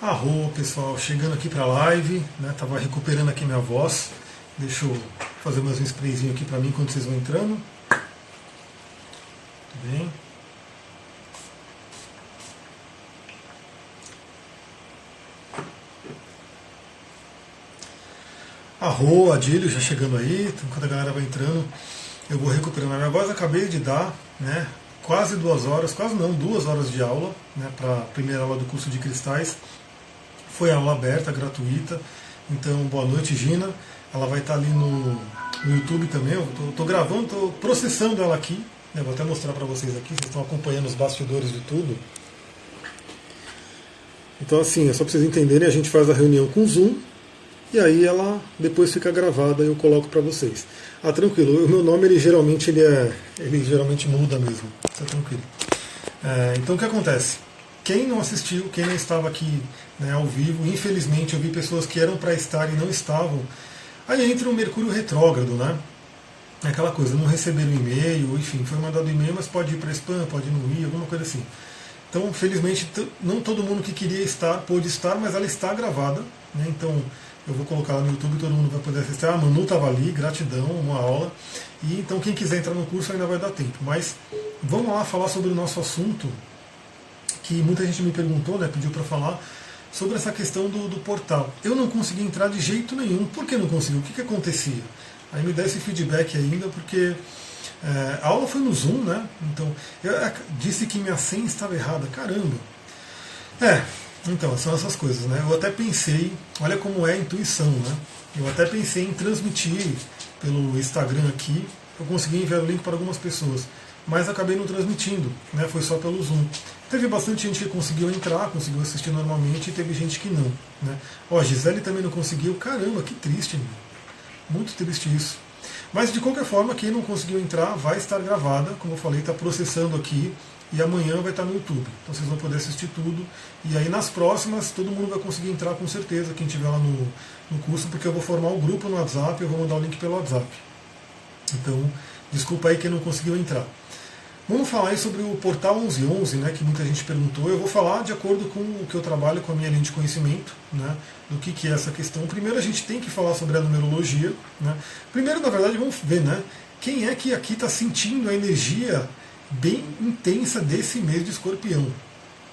Arro, pessoal, chegando aqui para a live, né? Tava recuperando aqui minha voz. Deixa eu fazer mais um sprayzinho aqui para mim quando vocês vão entrando. Tudo bem? Arro, Adílio já chegando aí, enquanto a galera vai entrando, eu vou recuperando a minha voz. Acabei de dar, né? Quase duas horas, quase não, duas horas de aula, né? Para a primeira aula do curso de cristais. Foi aula aberta, gratuita. Então, boa noite, Gina. Ela vai estar ali no, no YouTube também. Eu estou gravando, estou processando ela aqui. Né? Vou até mostrar para vocês aqui. Vocês estão acompanhando os bastidores de tudo. Então, assim, é só para vocês entenderem: a gente faz a reunião com Zoom. E aí ela depois fica gravada e eu coloco para vocês. Ah, tranquilo. O meu nome ele geralmente ele é, ele geralmente muda mesmo. Tá tranquilo. É, então o que acontece? Quem não assistiu, quem não estava aqui né, ao vivo, infelizmente eu vi pessoas que eram para estar e não estavam. Aí entra o Mercúrio retrógrado, né? Aquela coisa, não receberam e-mail, enfim, foi mandado e-mail, mas pode ir para spam, pode não ir, alguma coisa assim. Então, felizmente, não todo mundo que queria estar pôde estar, mas ela está gravada. Né? Então, eu vou colocar lá no YouTube, todo mundo vai poder assistir. Ah, Manu estava ali, gratidão, uma aula. E então, quem quiser entrar no curso ainda vai dar tempo. Mas vamos lá falar sobre o nosso assunto, que muita gente me perguntou, né, pediu para falar sobre essa questão do, do, portal. Eu não consegui entrar de jeito nenhum. Por que não consegui? O que, que acontecia? Aí me dá esse feedback ainda, porque é, a aula foi no Zoom, né? Então, eu disse que minha senha estava errada. Caramba! É, então, são essas coisas, né? Eu até pensei, olha como é a intuição, né? Eu até pensei em transmitir pelo Instagram aqui, eu consegui enviar o link para algumas pessoas mas acabei não transmitindo, né? foi só pelo Zoom. Teve bastante gente que conseguiu entrar, conseguiu assistir normalmente, e teve gente que não. Né? Ó, Gisele também não conseguiu, caramba, que triste, meu. muito triste isso. Mas de qualquer forma, quem não conseguiu entrar vai estar gravada, como eu falei, está processando aqui, e amanhã vai estar no YouTube. Então vocês vão poder assistir tudo. E aí nas próximas todo mundo vai conseguir entrar com certeza, quem estiver lá no, no curso, porque eu vou formar um grupo no WhatsApp, eu vou mandar o link pelo WhatsApp. Então, desculpa aí quem não conseguiu entrar. Vamos falar aí sobre o portal 1111, né, que muita gente perguntou. Eu vou falar de acordo com o que eu trabalho, com a minha linha de conhecimento, né, do que, que é essa questão. Primeiro a gente tem que falar sobre a numerologia. Né. Primeiro, na verdade, vamos ver né, quem é que aqui está sentindo a energia bem intensa desse mês de escorpião.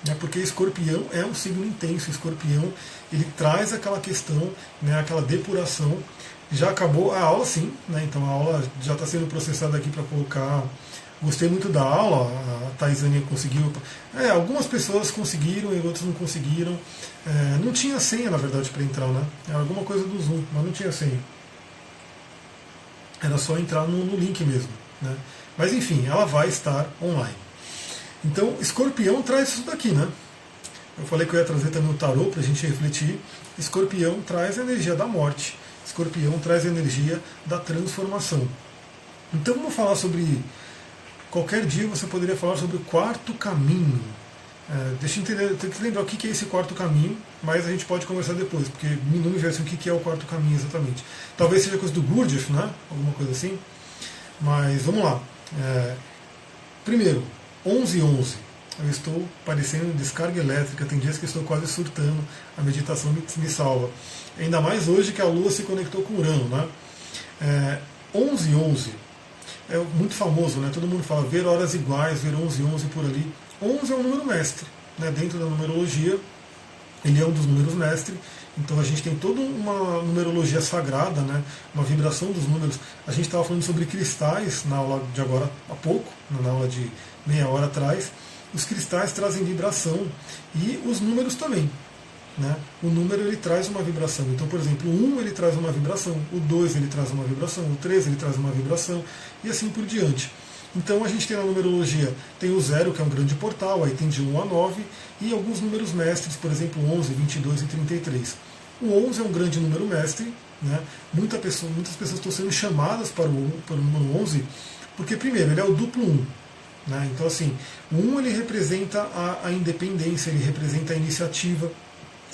Né, porque escorpião é um signo intenso, escorpião ele traz aquela questão, né, aquela depuração. Já acabou a aula, sim, né, então a aula já está sendo processada aqui para colocar Gostei muito da aula, a Taisânia conseguiu. É, algumas pessoas conseguiram e outras não conseguiram. É, não tinha senha, na verdade, para entrar, né? Era alguma coisa do Zoom, mas não tinha senha. Era só entrar no, no link mesmo. Né? Mas enfim, ela vai estar online. Então, escorpião traz isso daqui, né? Eu falei que eu ia trazer também o tarô para a gente refletir. Escorpião traz a energia da morte. Escorpião traz a energia da transformação. Então vamos falar sobre Qualquer dia você poderia falar sobre o quarto caminho. É, deixa eu entender, tem que lembrar o que é esse quarto caminho, mas a gente pode conversar depois, porque não me veio assim o que é o quarto caminho exatamente. Talvez seja coisa do Gurdjieff, né? Alguma coisa assim. Mas vamos lá. É, primeiro, 11 11. Eu estou parecendo descarga elétrica, tem dias que estou quase surtando, a meditação me, me salva. Ainda mais hoje que a Lua se conectou com Urano, né? É, 11 11 é muito famoso, né? Todo mundo fala ver horas iguais, ver 11, 11 por ali. 11 é um número mestre, né? Dentro da numerologia, ele é um dos números mestre. Então a gente tem toda uma numerologia sagrada, né? Uma vibração dos números. A gente estava falando sobre cristais na aula de agora há pouco, na aula de meia hora atrás. Os cristais trazem vibração e os números também. Né? O número ele traz uma vibração. Então, por exemplo, o 1 ele traz uma vibração, o 2 ele traz uma vibração, o 3 ele traz uma vibração, e assim por diante. Então a gente tem na numerologia, tem o 0, que é um grande portal, aí tem de 1 a 9, e alguns números mestres, por exemplo, 11, 22 e 33. O 11 é um grande número mestre, né? Muita pessoa, muitas pessoas estão sendo chamadas para o, para o número 11, porque, primeiro, ele é o duplo 1. Né? Então, assim, o 1 ele representa a, a independência, ele representa a iniciativa,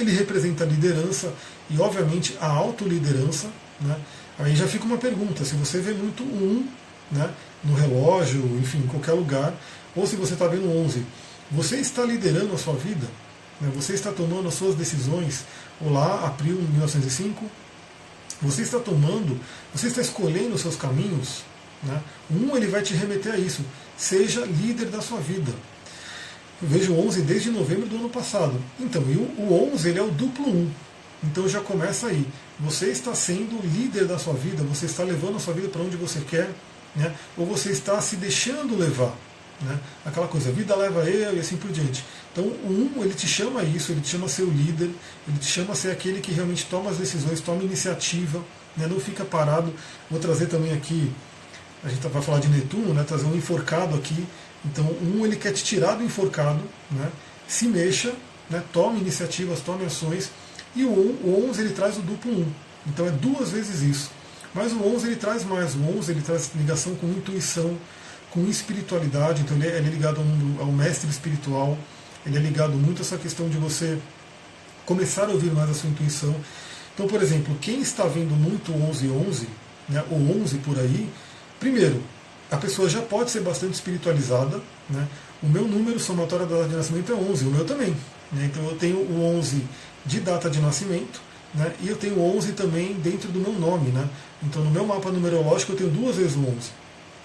ele representa a liderança e, obviamente, a autoliderança. Né? Aí já fica uma pergunta: se você vê muito um né, no relógio, enfim, em qualquer lugar, ou se você está vendo 11, você está liderando a sua vida? Né? Você está tomando as suas decisões, olá, abril de 1905, você está tomando, você está escolhendo os seus caminhos. Né? Um, ele vai te remeter a isso. Seja líder da sua vida. Eu vejo o 11 desde novembro do ano passado. Então, e o 11 ele é o duplo 1. Então já começa aí. Você está sendo líder da sua vida, você está levando a sua vida para onde você quer, né? ou você está se deixando levar. Né? Aquela coisa, vida leva eu e assim por diante. Então, o um, ele te chama a isso, ele te chama a ser o líder, ele te chama a ser aquele que realmente toma as decisões, toma iniciativa, né? não fica parado. Vou trazer também aqui, a gente vai falar de Netuno, né? trazer um enforcado aqui. Então, um, ele quer te tirar do enforcado, né? se mexa, né? tome iniciativas, tome ações. E o, o 11 ele traz o duplo 1. Então, é duas vezes isso. Mas o 11 ele traz mais. O 11 ele traz ligação com intuição, com espiritualidade, então ele é, ele é ligado ao, ao, mestre espiritual, ele é ligado muito a essa questão de você começar a ouvir mais a sua intuição. Então, por exemplo, quem está vendo muito 1111, né, ou 11 por aí, primeiro, a pessoa já pode ser bastante espiritualizada. Né? O meu número somatório da data de nascimento é 11, o meu também. Né? Então eu tenho o 11 de data de nascimento, né? e eu tenho o 11 também dentro do meu nome. Né? Então no meu mapa numerológico eu tenho duas vezes o 11.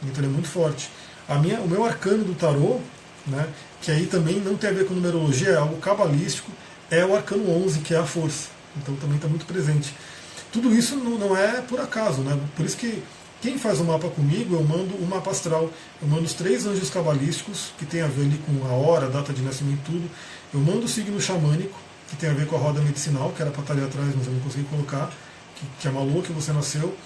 Então ele é muito forte. A minha, o meu arcano do tarô, né, que aí também não tem a ver com numerologia, é algo cabalístico, é o arcano 11, que é a força. Então também está muito presente. Tudo isso não é por acaso, né? Por isso que quem faz o mapa comigo, eu mando o mapa astral, eu mando os três anjos cabalísticos, que tem a ver ali com a hora, a data de nascimento e tudo. Eu mando o signo xamânico, que tem a ver com a roda medicinal, que era para estar ali atrás, mas eu não consegui colocar, que, que é uma lua que você nasceu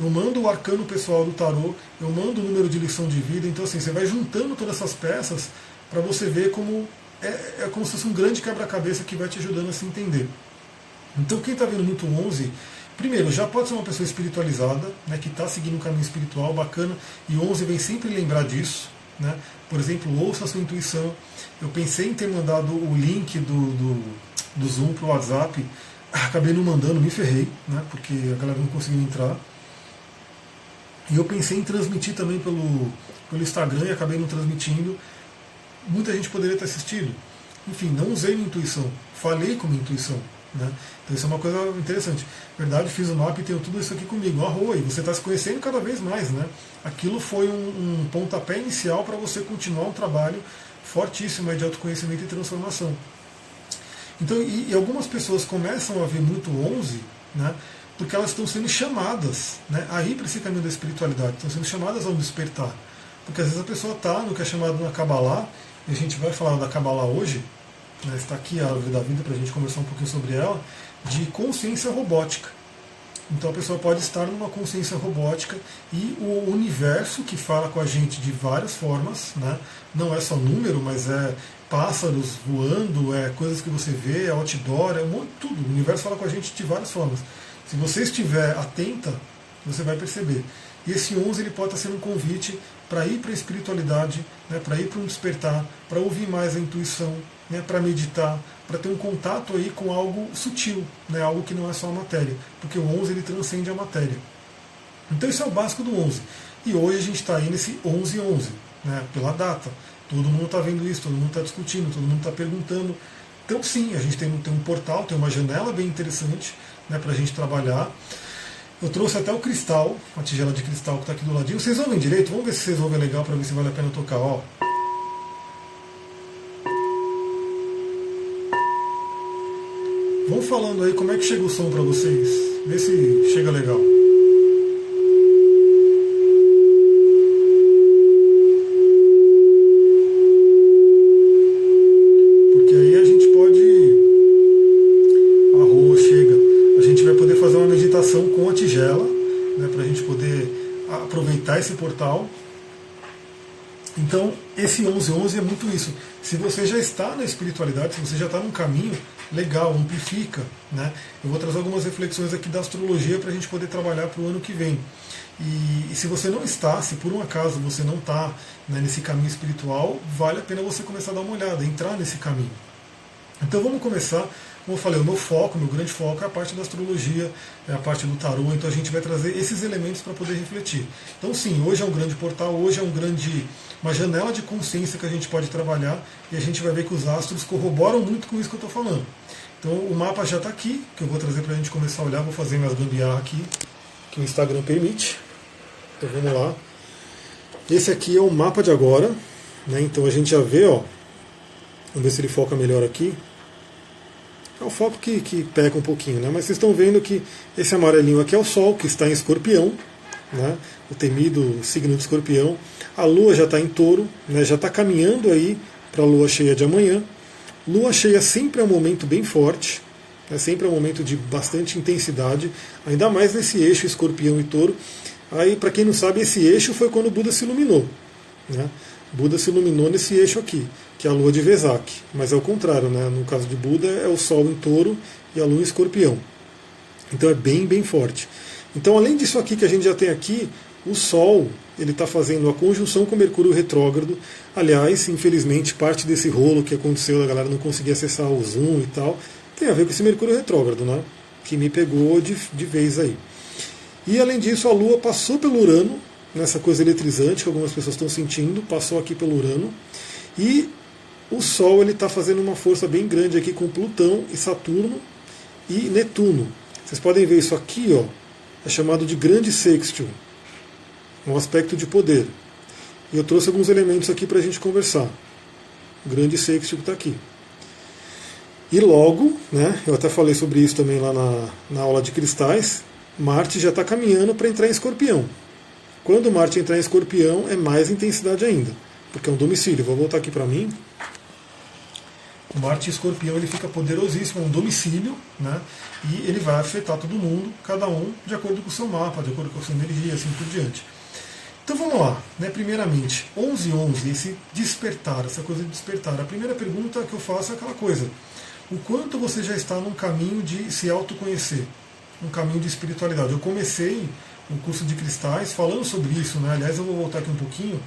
eu mando o arcano pessoal do tarô, eu mando o número de lição de vida. Então, assim, você vai juntando todas essas peças para você ver como é, é, como se fosse um grande quebra-cabeça que vai te ajudando a se entender. Então, quem está vendo muito 11, primeiro, já pode ser uma pessoa espiritualizada, né, que está seguindo um caminho espiritual bacana, e 11 vem sempre lembrar disso. Né? Por exemplo, ouça a sua intuição. Eu pensei em ter mandado o link do, do, do Zoom para o WhatsApp, acabei não mandando, me ferrei, né, porque a galera não conseguiu entrar. E eu pensei em transmitir também pelo, pelo Instagram e acabei não transmitindo. Muita gente poderia ter assistido. Enfim, não usei minha intuição, falei com minha intuição. Né? Então isso é uma coisa interessante. Verdade, fiz o mapa e tenho tudo isso aqui comigo. Arroa, e você está se conhecendo cada vez mais. Né? Aquilo foi um, um pontapé inicial para você continuar um trabalho fortíssimo de autoconhecimento e transformação. Então, e, e algumas pessoas começam a ver muito 11, né? porque elas estão sendo chamadas né, a ir para esse caminho da espiritualidade, estão sendo chamadas ao despertar. Porque às vezes a pessoa está no que é chamado na Kabbalah, e a gente vai falar da Kabbalah hoje, né, está aqui a árvore da vida para a gente conversar um pouquinho sobre ela, de consciência robótica. Então a pessoa pode estar numa consciência robótica e o universo que fala com a gente de várias formas, né? não é só número, mas é pássaros voando, é coisas que você vê, é outdoor, é um monte, tudo. O universo fala com a gente de várias formas. Se você estiver atenta, você vai perceber. E esse 11 ele pode estar sendo um convite para ir para a espiritualidade, né, para ir para um despertar, para ouvir mais a intuição, né, para meditar, para ter um contato aí com algo sutil, né, algo que não é só a matéria, porque o 11 ele transcende a matéria. Então isso é o básico do 11. E hoje a gente está aí nesse 11-11, né, pela data. Todo mundo está vendo isso, todo mundo está discutindo, todo mundo está perguntando. Então sim, a gente tem, tem um portal, tem uma janela bem interessante né, para a gente trabalhar. Eu trouxe até o cristal, a tigela de cristal que está aqui do ladinho. Vocês ouvem direito? Vamos ver se vocês ouvem legal para ver se vale a pena tocar. Ó. Vão falando aí como é que chega o som para vocês. Vê se chega legal. Esse portal. Então, esse 1111 é muito isso. Se você já está na espiritualidade, se você já está num caminho, legal, amplifica. Né? Eu vou trazer algumas reflexões aqui da astrologia para a gente poder trabalhar para o ano que vem. E, e, se você não está, se por um acaso você não está né, nesse caminho espiritual, vale a pena você começar a dar uma olhada, entrar nesse caminho. Então vamos começar como eu falei, o meu foco, meu grande foco é a parte da astrologia, é a parte do tarô, então a gente vai trazer esses elementos para poder refletir. Então sim, hoje é um grande portal, hoje é um grande, uma janela de consciência que a gente pode trabalhar e a gente vai ver que os astros corroboram muito com isso que eu estou falando. Então o mapa já está aqui, que eu vou trazer para a gente começar a olhar, vou fazer minhas gambiarra aqui, que o Instagram permite. Então vamos lá. Esse aqui é o mapa de agora, né? então a gente já vê, ó, vamos ver se ele foca melhor aqui. É o foco que, que peca um pouquinho, né? mas vocês estão vendo que esse amarelinho aqui é o Sol, que está em escorpião, né? o temido signo de escorpião. A Lua já está em touro, né? já está caminhando aí para a Lua cheia de amanhã. Lua cheia sempre é um momento bem forte, é sempre um momento de bastante intensidade, ainda mais nesse eixo escorpião e touro. Aí, para quem não sabe, esse eixo foi quando o Buda se iluminou. Né? Buda se iluminou nesse eixo aqui, que é a lua de Vesak. Mas é o contrário, né? no caso de Buda, é o Sol em touro e a lua em escorpião. Então é bem, bem forte. Então, além disso aqui que a gente já tem aqui, o Sol ele está fazendo a conjunção com Mercúrio retrógrado. Aliás, infelizmente, parte desse rolo que aconteceu da galera não conseguir acessar o Zoom e tal, tem a ver com esse Mercúrio retrógrado, né? Que me pegou de, de vez aí. E além disso, a Lua passou pelo Urano, nessa coisa eletrizante que algumas pessoas estão sentindo, passou aqui pelo Urano. E o Sol ele está fazendo uma força bem grande aqui com Plutão e Saturno e Netuno. Vocês podem ver isso aqui, ó, é chamado de grande sextil, um aspecto de poder. E eu trouxe alguns elementos aqui para a gente conversar. O grande sextil está aqui. E logo, né, eu até falei sobre isso também lá na, na aula de cristais, Marte já está caminhando para entrar em escorpião. Quando Marte entrar em escorpião, é mais intensidade ainda, porque é um domicílio. Vou voltar aqui para mim. O Marte em escorpião ele fica poderosíssimo, é um domicílio, né? e ele vai afetar todo mundo, cada um de acordo com o seu mapa, de acordo com a sua energia, assim por diante. Então vamos lá, né? primeiramente, 11 11, esse despertar, essa coisa de despertar. A primeira pergunta que eu faço é aquela coisa, o quanto você já está num caminho de se autoconhecer? um caminho de espiritualidade. Eu comecei um curso de cristais falando sobre isso, né? Aliás, eu vou voltar aqui um pouquinho.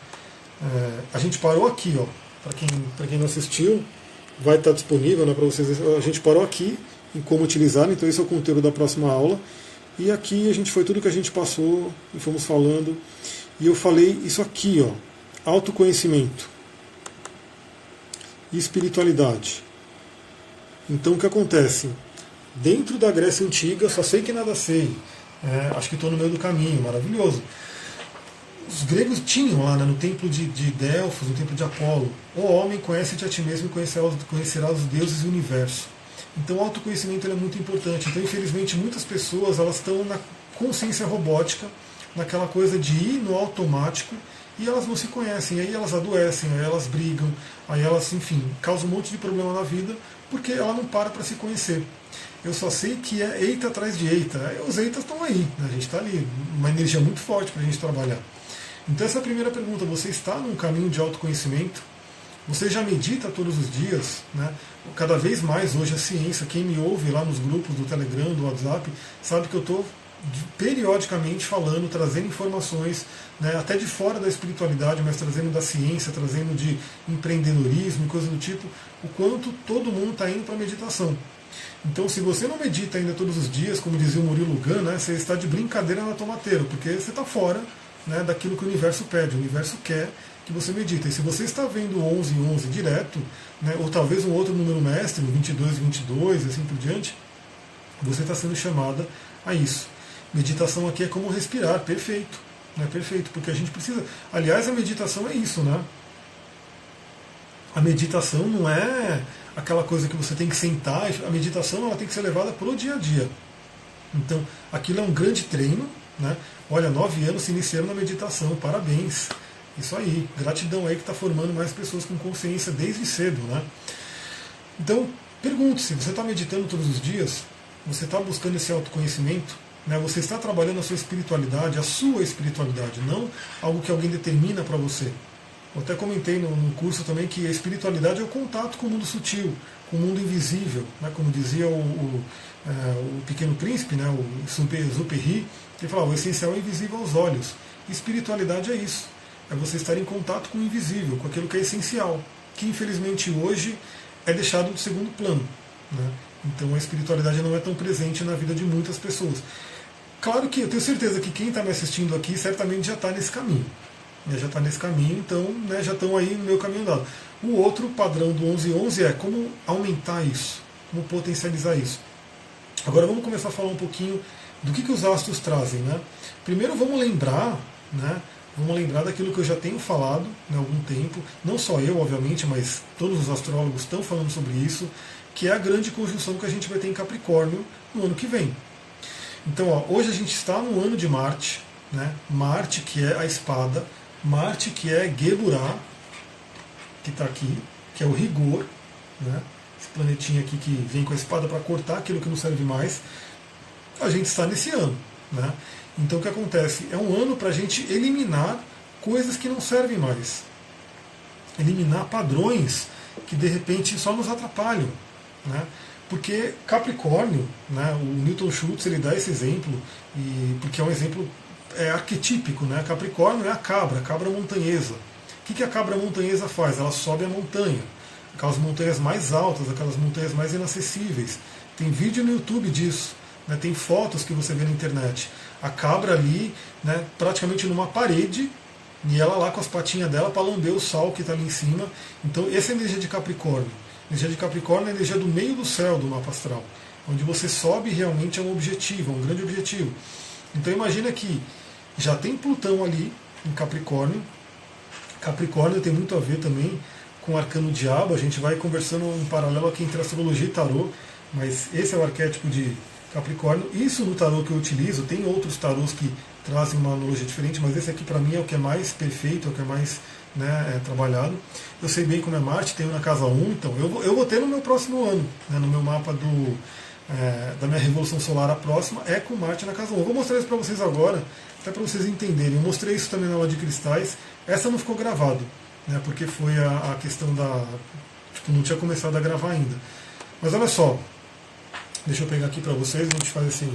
É, a gente parou aqui, ó. Para quem, quem não assistiu, vai estar disponível né, para vocês. A gente parou aqui em como utilizar, então esse é o conteúdo da próxima aula. E aqui a gente foi tudo que a gente passou e fomos falando. E eu falei isso aqui, ó. Autoconhecimento e espiritualidade. Então o que acontece? dentro da Grécia Antiga, só sei que nada sei. É, acho que estou no meio do caminho, maravilhoso. Os gregos tinham lá né, no templo de, de Delfos, no templo de Apolo, o homem conhece-te a ti mesmo e conhecerá conhecerá os deuses e o universo. Então o autoconhecimento é muito importante. Então, infelizmente, muitas pessoas elas estão na consciência robótica, naquela coisa de ir no automático e elas não se conhecem, aí elas adoecem, aí elas brigam, aí elas, enfim, causam um monte de problema na vida porque ela não para para se conhecer. Eu só sei que é eita atrás de eita. Os eitas estão aí, né? a gente está ali, uma energia muito forte para a gente trabalhar. Então, essa é primeira pergunta: você está num caminho de autoconhecimento? Você já medita todos os dias? Né? Cada vez mais hoje a ciência, quem me ouve lá nos grupos do Telegram, do WhatsApp, sabe que eu estou periodicamente falando, trazendo informações, né, até de fora da espiritualidade, mas trazendo da ciência, trazendo de empreendedorismo e coisa do tipo, o quanto todo mundo está indo para a meditação. Então, se você não medita ainda todos os dias, como dizia o Murilo Gun, né, você está de brincadeira na tomateira, porque você está fora né, daquilo que o universo pede. O universo quer que você medita. E se você está vendo 11 e 11 direto, né, ou talvez um outro número mestre, 22 22, assim por diante, você está sendo chamada a isso. Meditação aqui é como respirar, perfeito. Né, perfeito, porque a gente precisa. Aliás, a meditação é isso, né? A meditação não é aquela coisa que você tem que sentar, a meditação ela tem que ser levada para o dia a dia. Então, aquilo é um grande treino. Né? Olha, nove anos se iniciaram na meditação, parabéns. Isso aí, gratidão aí que está formando mais pessoas com consciência desde cedo. Né? Então, pergunte-se, você está meditando todos os dias? Você está buscando esse autoconhecimento? Né? Você está trabalhando a sua espiritualidade, a sua espiritualidade, não algo que alguém determina para você. Eu até comentei no, no, curso também que a espiritualidade é o contato com o mundo sutil, com o mundo invisível, né? como dizia o, o, é, o Pequeno Príncipe, né? o Superi, que falava, o essencial é invisível aos olhos. espiritualidade é isso, é você estar em contato com o invisível, com aquilo que é essencial, que infelizmente hoje é deixado de segundo plano. Né? Então a espiritualidade não é tão presente na vida de muitas pessoas. Claro que eu tenho certeza que quem está me assistindo aqui certamente já está nesse caminho. Né, já está nesse caminho, então né, já estão aí no meu caminho andado. O outro padrão do 1111 é como aumentar isso, como potencializar isso. Agora vamos começar a falar um pouquinho do que, que os astros trazem. Né? Primeiro vamos lembrar, né, vamos lembrar daquilo que eu já tenho falado né, há algum tempo, não só eu, obviamente, mas todos os astrólogos estão falando sobre isso, que é a grande conjunção que a gente vai ter em Capricórnio no ano que vem. Então, ó, hoje a gente está no ano de Marte, né? Marte que é a espada, Marte que é Geburá, que está aqui, que é o rigor, né? esse planetinha aqui que vem com a espada para cortar aquilo que não serve mais. A gente está nesse ano. Né? Então o que acontece? É um ano para a gente eliminar coisas que não servem mais. Eliminar padrões que de repente só nos atrapalham. Né? Porque Capricórnio, né, o Newton Schultz ele dá esse exemplo, e, porque é um exemplo é, arquetípico. Né? Capricórnio é a cabra, a cabra montanhesa. O que, a cabra montanhesa faz? Ela sobe a montanha, aquelas montanhas mais altas, aquelas montanhas mais inacessíveis. Tem vídeo no YouTube disso, né? tem fotos que você vê na internet. A cabra ali, né, praticamente numa parede, e ela lá com as patinhas dela para lamber o sol que está ali em cima. Então, essa é a energia de Capricórnio. A energia de Capricórnio é a energia do meio do céu do mapa astral, onde você sobe realmente a um objetivo, a um grande objetivo. Então, imagina que já tem Plutão ali em Capricórnio. Capricórnio tem muito a ver também com o arcano diabo. A gente vai conversando em paralelo aqui entre astrologia e tarô, mas esse é o arquétipo de Capricórnio. Isso no tarô que eu utilizo, tem outros tarôs que trazem uma analogia diferente, mas esse aqui para mim é o que é mais perfeito, é o que é mais né, é, trabalhado. Eu sei bem como é Marte, tenho na casa 1, então eu, eu vou ter no meu próximo ano, né, no meu mapa do, é, da minha revolução solar a próxima, é com Marte na casa 1. Eu vou mostrar isso para vocês agora, até para vocês entenderem. Eu mostrei isso também na aula de cristais, essa não ficou gravado, né, porque foi a, a questão da. Tipo, não tinha começado a gravar ainda. Mas olha só, deixa eu pegar aqui para vocês, a gente faz esse,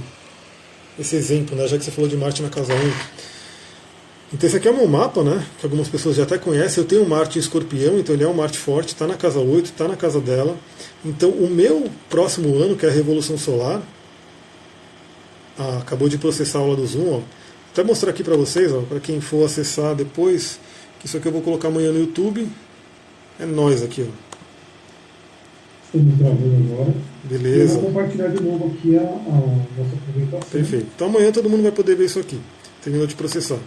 esse exemplo, né, já que você falou de Marte na casa 1. Então esse aqui é o meu mapa, né? Que algumas pessoas já até conhecem. Eu tenho Marte em escorpião, então ele é um Marte forte, está na casa 8, está na casa dela. Então o meu próximo ano, que é a Revolução Solar, ah, acabou de processar a aula do Zoom, ó. Vou até mostrar aqui para vocês, para quem for acessar depois, que isso aqui eu vou colocar amanhã no YouTube. É nós aqui, ó. Agora. Beleza. Eu vou compartilhar de novo aqui a, a nossa apresentação. Perfeito. Então amanhã todo mundo vai poder ver isso aqui. Terminou de processar.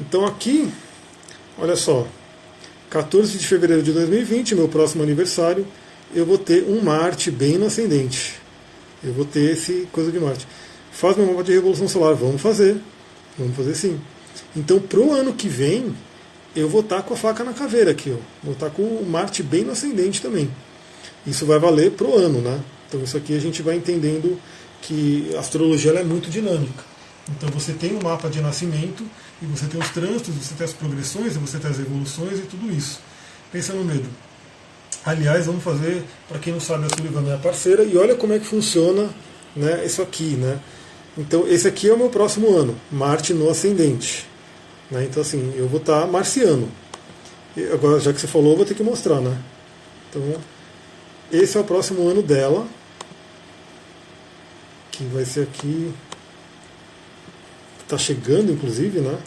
Então aqui, olha só, 14 de fevereiro de 2020, meu próximo aniversário, eu vou ter um Marte bem no ascendente. Eu vou ter esse coisa de Marte. Faz meu mapa de revolução solar, vamos fazer. Vamos fazer sim. Então pro ano que vem, eu vou estar com a faca na caveira aqui, ó. Vou estar com o Marte bem no ascendente também. Isso vai valer pro ano, né? Então isso aqui a gente vai entendendo que a astrologia é muito dinâmica. Então você tem um mapa de nascimento e você tem os trânsitos, você tem as progressões, e você tem as evoluções e tudo isso. Pensa no medo. Aliás, vamos fazer, para quem não sabe, a Sullivan é minha parceira, e olha como é que funciona né, isso aqui. Né? Então, esse aqui é o meu próximo ano, Marte no ascendente. Né? Então, assim, eu vou estar marciano. E agora, já que você falou, eu vou ter que mostrar. Né? Então, esse é o próximo ano dela, que vai ser aqui está chegando, inclusive, né?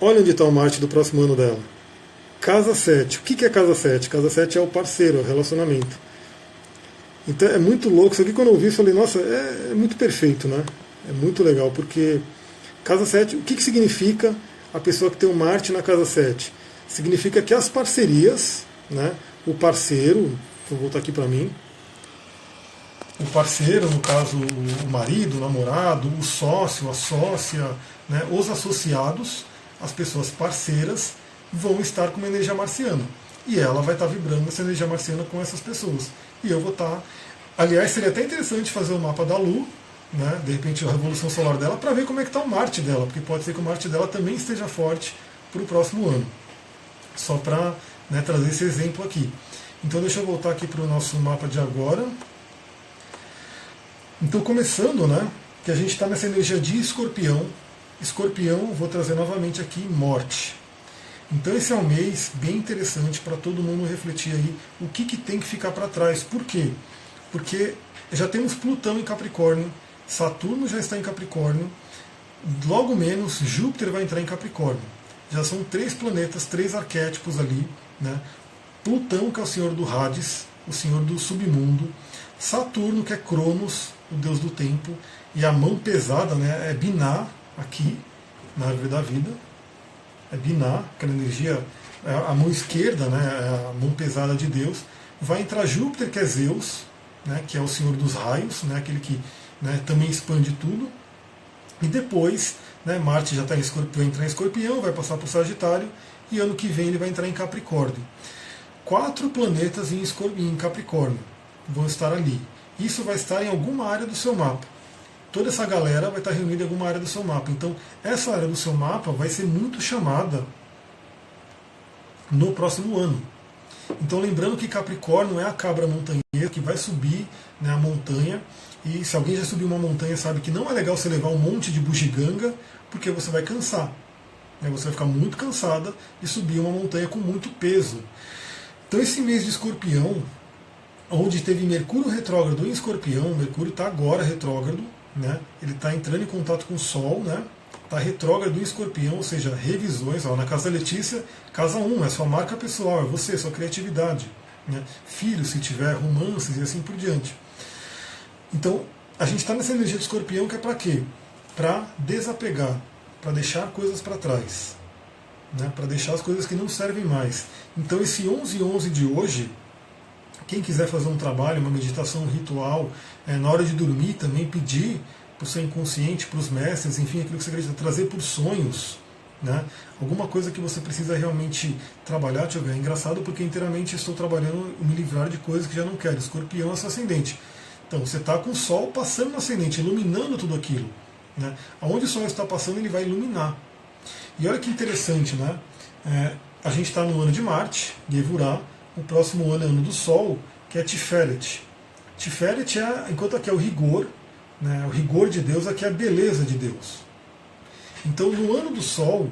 Olha onde está o Marte do próximo ano dela. Casa 7. O que é Casa 7? Casa 7 é o parceiro, é o relacionamento. Então é muito louco. Isso aqui quando eu vi, eu falei, nossa, é, é muito perfeito, né? É muito legal, porque Casa 7, o que, que significa a pessoa que tem o Marte na Casa 7? Significa que as parcerias, né? O parceiro, vou voltar aqui para mim, o parceiro, no caso o marido, o namorado, o sócio, a sócia, né, os associados, as pessoas parceiras, vão estar com uma energia marciana. E ela vai estar vibrando essa energia marciana com essas pessoas. E eu vou estar. Aliás, seria até interessante fazer o um mapa da Lu, né, de repente a revolução solar dela, para ver como é que está o Marte dela, porque pode ser que o Marte dela também esteja forte para o próximo ano. Só para né, trazer esse exemplo aqui. Então deixa eu voltar aqui para o nosso mapa de agora. Então começando, né? Que a gente está nessa energia de escorpião. Escorpião, vou trazer novamente aqui morte. Então esse é um mês bem interessante para todo mundo refletir aí o que, que tem que ficar para trás. Por quê? Porque já temos Plutão em Capricórnio, Saturno já está em Capricórnio, logo menos Júpiter vai entrar em Capricórnio. Já são três planetas, três arquétipos ali. Né? Plutão, que é o senhor do Hades, o senhor do submundo. Saturno, que é Cronos, o deus do tempo. E a mão pesada né, é Biná, aqui, na árvore da vida. É Biná, aquela energia, é a mão esquerda, né, é a mão pesada de Deus. Vai entrar Júpiter, que é Zeus, né, que é o senhor dos raios, né, aquele que né, também expande tudo. E depois, né, Marte já está em escorpião, vai entrar em escorpião, vai passar para o Sagitário, e ano que vem ele vai entrar em Capricórnio. Quatro planetas em, em Capricórnio vão estar ali. Isso vai estar em alguma área do seu mapa. Toda essa galera vai estar reunida em alguma área do seu mapa. Então, essa área do seu mapa vai ser muito chamada no próximo ano. Então, lembrando que Capricórnio é a cabra montanheira que vai subir né, a montanha. E se alguém já subiu uma montanha, sabe que não é legal você levar um monte de bugiganga, porque você vai cansar. Né, você vai ficar muito cansada e subir uma montanha com muito peso. Então, esse mês de escorpião, onde teve Mercúrio retrógrado em escorpião, Mercúrio está agora retrógrado, né, ele está entrando em contato com o Sol, né, está retrógrado em escorpião, ou seja, revisões. Ó, na casa Letícia, casa 1, é sua marca pessoal, é você, sua criatividade. Né, filhos, se tiver, romances e assim por diante. Então, a gente está nessa energia de escorpião que é para quê? Para desapegar, para deixar coisas para trás, né? para deixar as coisas que não servem mais. Então, esse 11-11 de hoje, quem quiser fazer um trabalho, uma meditação, um ritual, é, na hora de dormir também pedir para o seu inconsciente, para os mestres, enfim, aquilo que você acredita, trazer por sonhos. Né? Alguma coisa que você precisa realmente trabalhar, deixa eu ver, é engraçado porque inteiramente estou trabalhando me livrar de coisas que já não quero. Escorpião é seu ascendente. Então você está com o Sol passando no ascendente, iluminando tudo aquilo. Né? Onde o Sol está passando, ele vai iluminar. E olha que interessante, né? É, a gente está no ano de Marte, Gevurah, o próximo ano é ano do Sol, que é Tiferet. Tiferet é, enquanto aqui é o rigor, né, o rigor de Deus, aqui é a beleza de Deus. Então, no ano do Sol,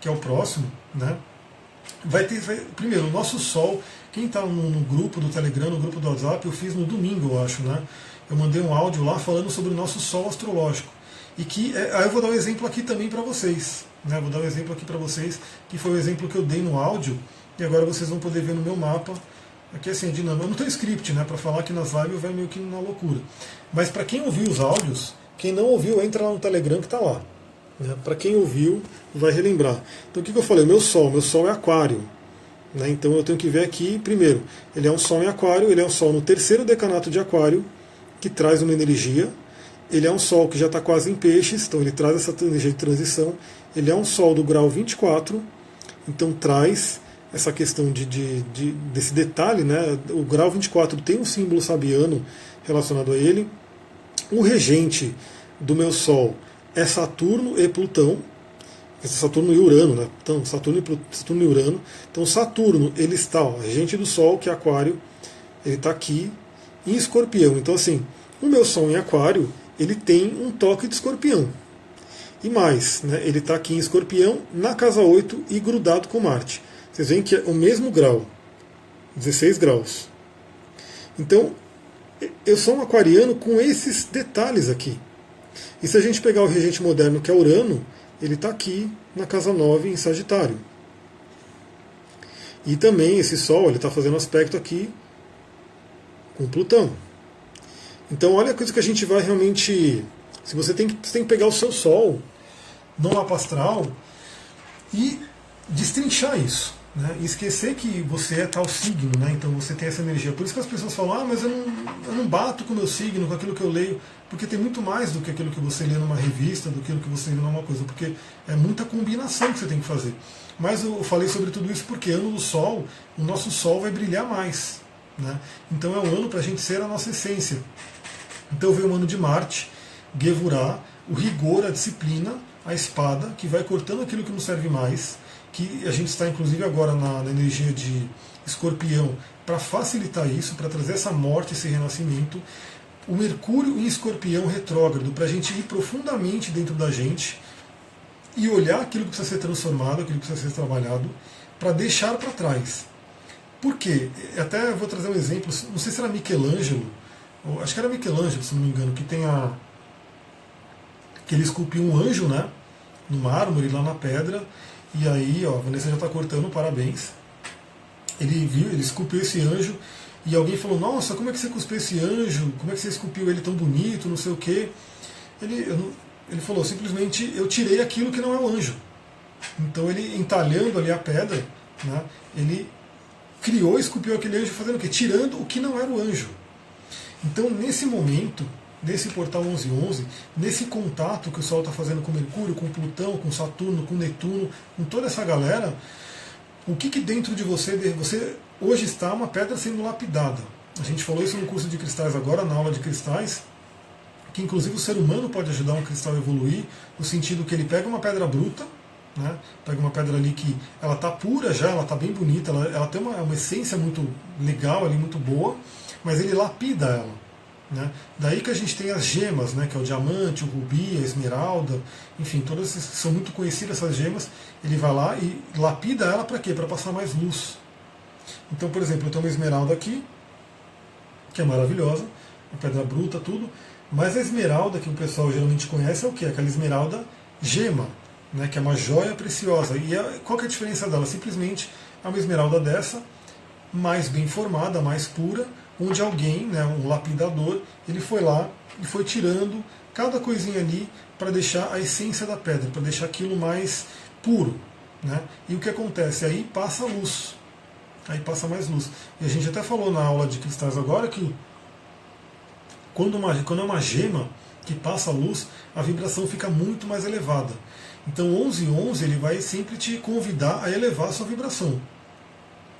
que é o próximo, né, vai ter. Vai, primeiro, o nosso Sol, quem está no, no, grupo do Telegram, no grupo do WhatsApp, eu fiz no domingo, eu acho, né? Eu mandei um áudio lá falando sobre o nosso Sol astrológico. E que. É, aí eu vou dar um exemplo aqui também para vocês. Né, vou dar um exemplo aqui para vocês, que foi o exemplo que eu dei no áudio, e agora vocês vão poder ver no meu mapa. Aqui assim, dinâmico. Eu não tenho script, né? Para falar que nas lives vai meio que na loucura. Mas para quem ouviu os áudios, quem não ouviu, entra lá no Telegram que está lá. Né? Para quem ouviu, vai relembrar. Então o que, que eu falei? Meu Sol, meu Sol é aquário. Né? Então eu tenho que ver aqui, primeiro, ele é um Sol em aquário, ele é um Sol no terceiro decanato de aquário, que traz uma energia. Ele é um Sol que já está quase em peixes, então ele traz essa energia de transição. Ele é um Sol do grau 24, então traz essa questão de, de, de, desse detalhe, né? O grau 24 tem um símbolo sabiano relacionado a ele. O regente do meu Sol é Saturno e Plutão. Saturno e Urano, né? Então, Saturno e, Saturno e Urano. Então, Saturno, ele está, ó, regente do Sol, que é Aquário, ele está aqui em Escorpião. Então, assim, o meu Sol em Aquário, ele tem um toque de Escorpião. E mais, né? ele está aqui em Escorpião, na casa 8 e grudado com Marte. Vocês veem que é o mesmo grau, 16 graus. Então, eu sou um aquariano com esses detalhes aqui. E se a gente pegar o regente moderno, que é Urano, ele está aqui na casa 9 em Sagitário. E também esse Sol, está fazendo aspecto aqui com Plutão. Então olha a coisa que a gente vai realmente. Se você tem que, você tem que pegar o seu Sol no mapa astral e destrinchar isso. Né? E esquecer que você é tal signo, né? então você tem essa energia. Por isso que as pessoas falam, ah, mas eu não, eu não bato com o meu signo, com aquilo que eu leio, porque tem muito mais do que aquilo que você lê numa revista, do que aquilo que você lê numa coisa, porque é muita combinação que você tem que fazer. Mas eu falei sobre tudo isso porque ano do Sol, o nosso Sol vai brilhar mais. Né? Então é um ano para a gente ser a nossa essência. Então veio o ano de Marte, Gevurah, o rigor, a disciplina, a espada, que vai cortando aquilo que não serve mais que a gente está inclusive agora na, na energia de escorpião para facilitar isso, para trazer essa morte, esse renascimento. O Mercúrio em escorpião retrógrado, para a gente ir profundamente dentro da gente e olhar aquilo que precisa ser transformado, aquilo que precisa ser trabalhado, para deixar para trás. Por quê? Até vou trazer um exemplo, não sei se era Michelangelo, acho que era Michelangelo, se não me engano, que tem a. que ele esculpiu um anjo, né? No mármore, lá na pedra, e aí, ó, a Vanessa já está cortando, parabéns. Ele viu, ele esculpiu esse anjo, e alguém falou, nossa, como é que você esculpiu esse anjo? Como é que você esculpiu ele tão bonito, não sei o quê? Ele, ele falou, simplesmente eu tirei aquilo que não é o anjo. Então ele, entalhando ali a pedra, né, ele criou, esculpiu aquele anjo fazendo o quê? Tirando o que não era o anjo. Então nesse momento, nesse portal 1111, nesse contato que o Sol está fazendo com Mercúrio, com Plutão, com Saturno, com Netuno, com toda essa galera, o que, que dentro de você, você hoje está uma pedra sendo lapidada. A gente falou isso no curso de cristais agora, na aula de cristais, que inclusive o ser humano pode ajudar um cristal a evoluir, no sentido que ele pega uma pedra bruta, né, pega uma pedra ali que ela está pura já, ela está bem bonita, ela, ela tem uma, uma essência muito legal ali, muito boa, mas ele lapida ela. Né? Daí que a gente tem as gemas, né, que é o diamante, o rubi, a esmeralda, enfim, todas são muito conhecidas essas gemas. Ele vai lá e lapida ela para quê? Para passar mais luz. Então, por exemplo, eu tenho uma esmeralda aqui, que é maravilhosa, uma pedra bruta, tudo. Mas a esmeralda que o pessoal geralmente conhece é o que? Aquela esmeralda gema, né, que é uma joia preciosa. E a, qual que é a diferença dela? Simplesmente é uma esmeralda dessa, mais bem formada, mais pura, onde alguém, né, um lapidador, ele foi lá e foi tirando cada coisinha ali para deixar a essência da pedra, para deixar aquilo mais puro. Né? E o que acontece? Aí passa luz. Aí passa mais luz. E a gente até falou na aula de cristais agora que quando, uma, quando é uma gema que passa luz, a vibração fica muito mais elevada. Então 1111 ele vai sempre te convidar a elevar a sua vibração.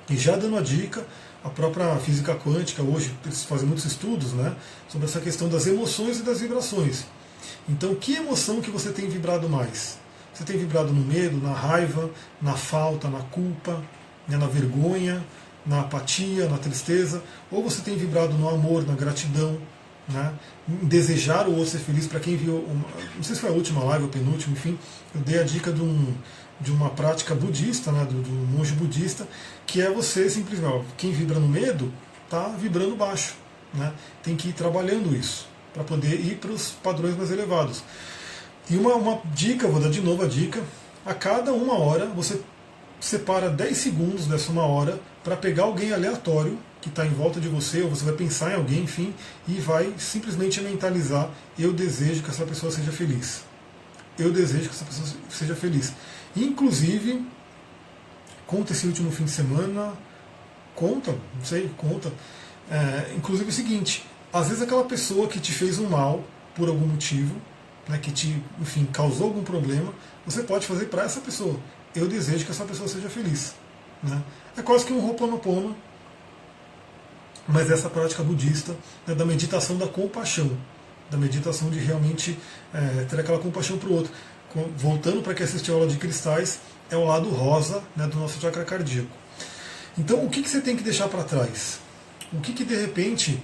E já dando a dica, a própria física quântica hoje fazem muitos estudos né, sobre essa questão das emoções e das vibrações. Então, que emoção que você tem vibrado mais? Você tem vibrado no medo, na raiva, na falta, na culpa, né, na vergonha, na apatia, na tristeza? Ou você tem vibrado no amor, na gratidão, né? desejar o outro ser feliz. Para quem viu, não sei se foi a última live ou penúltima, enfim, eu dei a dica de, um, de uma prática budista, né, do, do monge budista, que é você simplesmente, quem vibra no medo, está vibrando baixo. Né? Tem que ir trabalhando isso para poder ir para os padrões mais elevados. E uma, uma dica, vou dar de novo a dica: a cada uma hora você separa 10 segundos dessa uma hora para pegar alguém aleatório que está em volta de você, ou você vai pensar em alguém, enfim, e vai simplesmente mentalizar: eu desejo que essa pessoa seja feliz. Eu desejo que essa pessoa seja feliz. Inclusive, conta esse último fim de semana, conta, não sei, conta. É, inclusive o seguinte: às vezes aquela pessoa que te fez um mal por algum motivo, né, que te, enfim, causou algum problema, você pode fazer para essa pessoa. Eu desejo que essa pessoa seja feliz. Né? É quase que um Ho'oponopono mas essa prática budista né, da meditação da compaixão, da meditação de realmente é, ter aquela compaixão para o outro. Voltando para quem assistiu a aula de cristais, é o lado rosa né, do nosso chakra cardíaco. Então, o que, que você tem que deixar para trás? O que, que de repente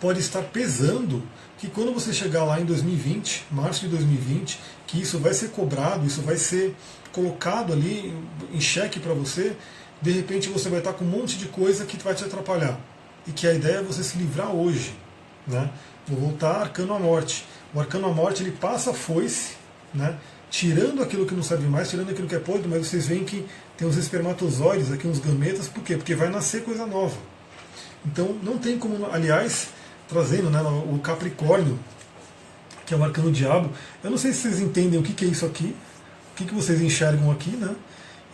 pode estar pesando que quando você chegar lá em 2020, março de 2020, que isso vai ser cobrado, isso vai ser colocado ali em xeque para você, de repente você vai estar com um monte de coisa que vai te atrapalhar e que a ideia é você se livrar hoje. Né? Vou voltar arcano à morte. O arcano à morte ele passa a foice, né? Tirando aquilo que não serve mais, tirando aquilo que é podre, mas vocês veem que tem os espermatozoides aqui, uns gametas, por quê? Porque vai nascer coisa nova. Então não tem como, aliás, trazendo né, o Capricórnio, que é o arcano diabo, eu não sei se vocês entendem o que, que é isso aqui, o que, que vocês enxergam aqui, né?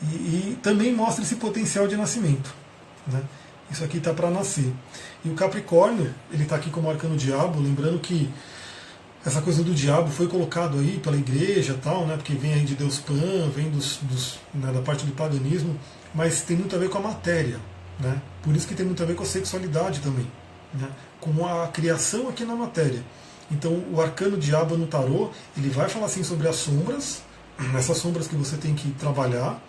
E, e também mostra esse potencial de nascimento. Né? Isso aqui está para nascer. E o Capricórnio, ele está aqui como arcano diabo, lembrando que essa coisa do diabo foi colocado aí pela igreja tal, né, porque vem aí de Deus Pan, vem dos, dos né, da parte do paganismo, mas tem muito a ver com a matéria. Né? Por isso que tem muito a ver com a sexualidade também, né? com a criação aqui na matéria. Então o arcano diabo no tarô, ele vai falar assim sobre as sombras, essas sombras que você tem que trabalhar,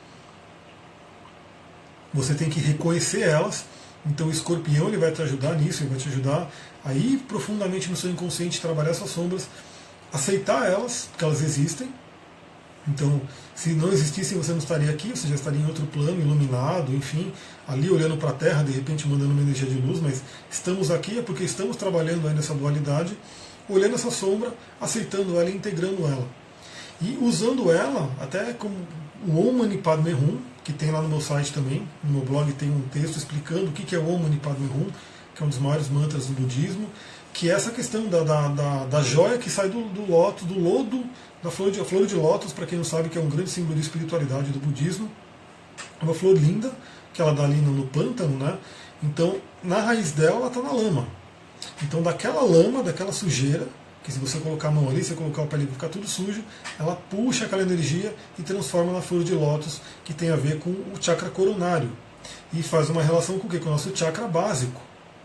você tem que reconhecer elas então o escorpião ele vai te ajudar nisso, ele vai te ajudar a ir profundamente no seu inconsciente, trabalhar essas sombras, aceitar elas, que elas existem, Então, se não existissem, você não estaria aqui, você já estaria em outro plano, iluminado, enfim, ali olhando para a Terra, de repente mandando uma energia de luz, mas estamos aqui é porque estamos trabalhando aí nessa dualidade, olhando essa sombra, aceitando ela e integrando ela. E usando ela, até como o Om Mani Padme Hum, que tem lá no meu site também, no meu blog tem um texto explicando o que é o Om Mani Padme Hum, que é um dos maiores mantras do budismo, que é essa questão da, da, da, da joia que sai do, do loto, do lodo, da flor de, a flor de lótus, para quem não sabe, que é um grande símbolo de espiritualidade do budismo. É uma flor linda, que ela dá ali no, no pântano, né? Então, na raiz dela, ela está na lama. Então, daquela lama, daquela sujeira, que se você colocar a mão ali, você colocar o pé ali, ficar tudo sujo, ela puxa aquela energia e transforma na flor de lótus, que tem a ver com o chakra coronário. E faz uma relação com o quê? Com o nosso chakra básico.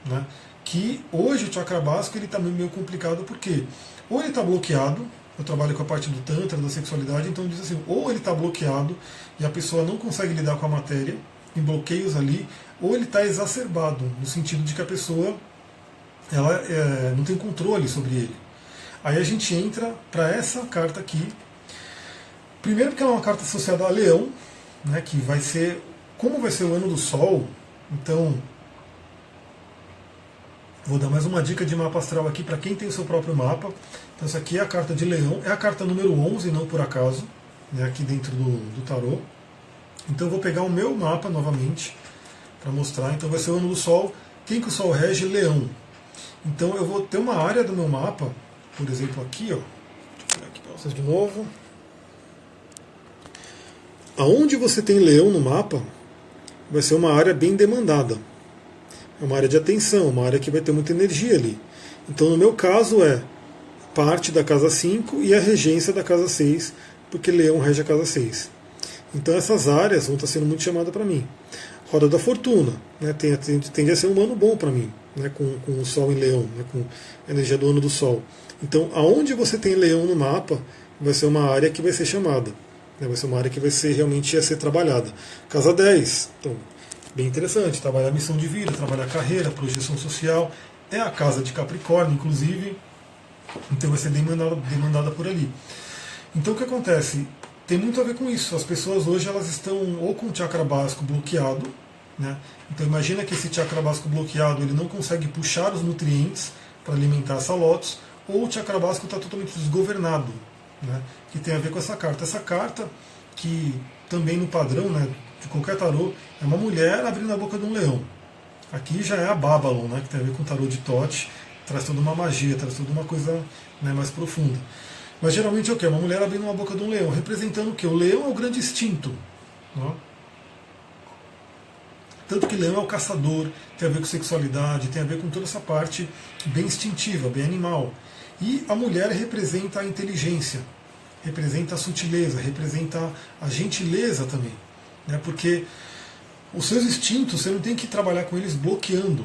Né? Que hoje o chakra básico ele está meio complicado, porque ou ele está bloqueado, eu trabalho com a parte do Tantra, da sexualidade, então diz assim, ou ele está bloqueado e a pessoa não consegue lidar com a matéria, em bloqueios ali, ou ele está exacerbado, no sentido de que a pessoa ela é, não tem controle sobre ele. Aí a gente entra para essa carta aqui. Primeiro porque ela é uma carta associada a Leão, né, que vai ser como vai ser o ano do Sol. Então vou dar mais uma dica de mapa astral aqui para quem tem o seu próprio mapa. Então essa aqui é a carta de Leão, é a carta número 11, não por acaso, né, aqui dentro do, do tarô. Então eu vou pegar o meu mapa novamente para mostrar. Então vai ser o ano do Sol. Quem que o Sol rege? Leão. Então eu vou ter uma área do meu mapa por exemplo, aqui, ó. Deixa eu pegar aqui para vocês de novo. Aonde você tem leão no mapa, vai ser uma área bem demandada. É uma área de atenção, uma área que vai ter muita energia ali. Então, no meu caso, é parte da casa 5 e a regência da casa 6, porque leão rege a casa 6. Então, essas áreas vão estar sendo muito chamadas para mim. Roda da Fortuna, né, tende, a ser um ano bom para mim, né, com, com o Sol em Leão, né, com a energia do ano do Sol. Então, aonde você tem leão no mapa, vai ser uma área que vai ser chamada. Né? Vai ser uma área que vai ser realmente a ser trabalhada. Casa 10, então, bem interessante, trabalhar missão de vida, trabalhar carreira, projeção social. É a casa de Capricórnio, inclusive, então vai ser demandada, demandada por ali. Então o que acontece? Tem muito a ver com isso. As pessoas hoje elas estão ou com o chakra básico bloqueado, né? Então imagina que esse chakra básico bloqueado ele não consegue puxar os nutrientes para alimentar essa lótus, ou o chakra básico está totalmente desgovernado, né, que tem a ver com essa carta. Essa carta, que também no padrão né, de qualquer tarô, é uma mulher abrindo a boca de um leão. Aqui já é a Babylon, né, que tem a ver com o tarô de Tote, traz toda uma magia, traz toda uma coisa né, mais profunda. Mas geralmente é o que? Uma mulher abrindo a boca de um leão, representando o que? O leão é o grande instinto. Né? Tanto que leão é o caçador, tem a ver com sexualidade, tem a ver com toda essa parte bem instintiva, bem animal. E a mulher representa a inteligência, representa a sutileza, representa a gentileza também. Né? Porque os seus instintos, você não tem que trabalhar com eles bloqueando.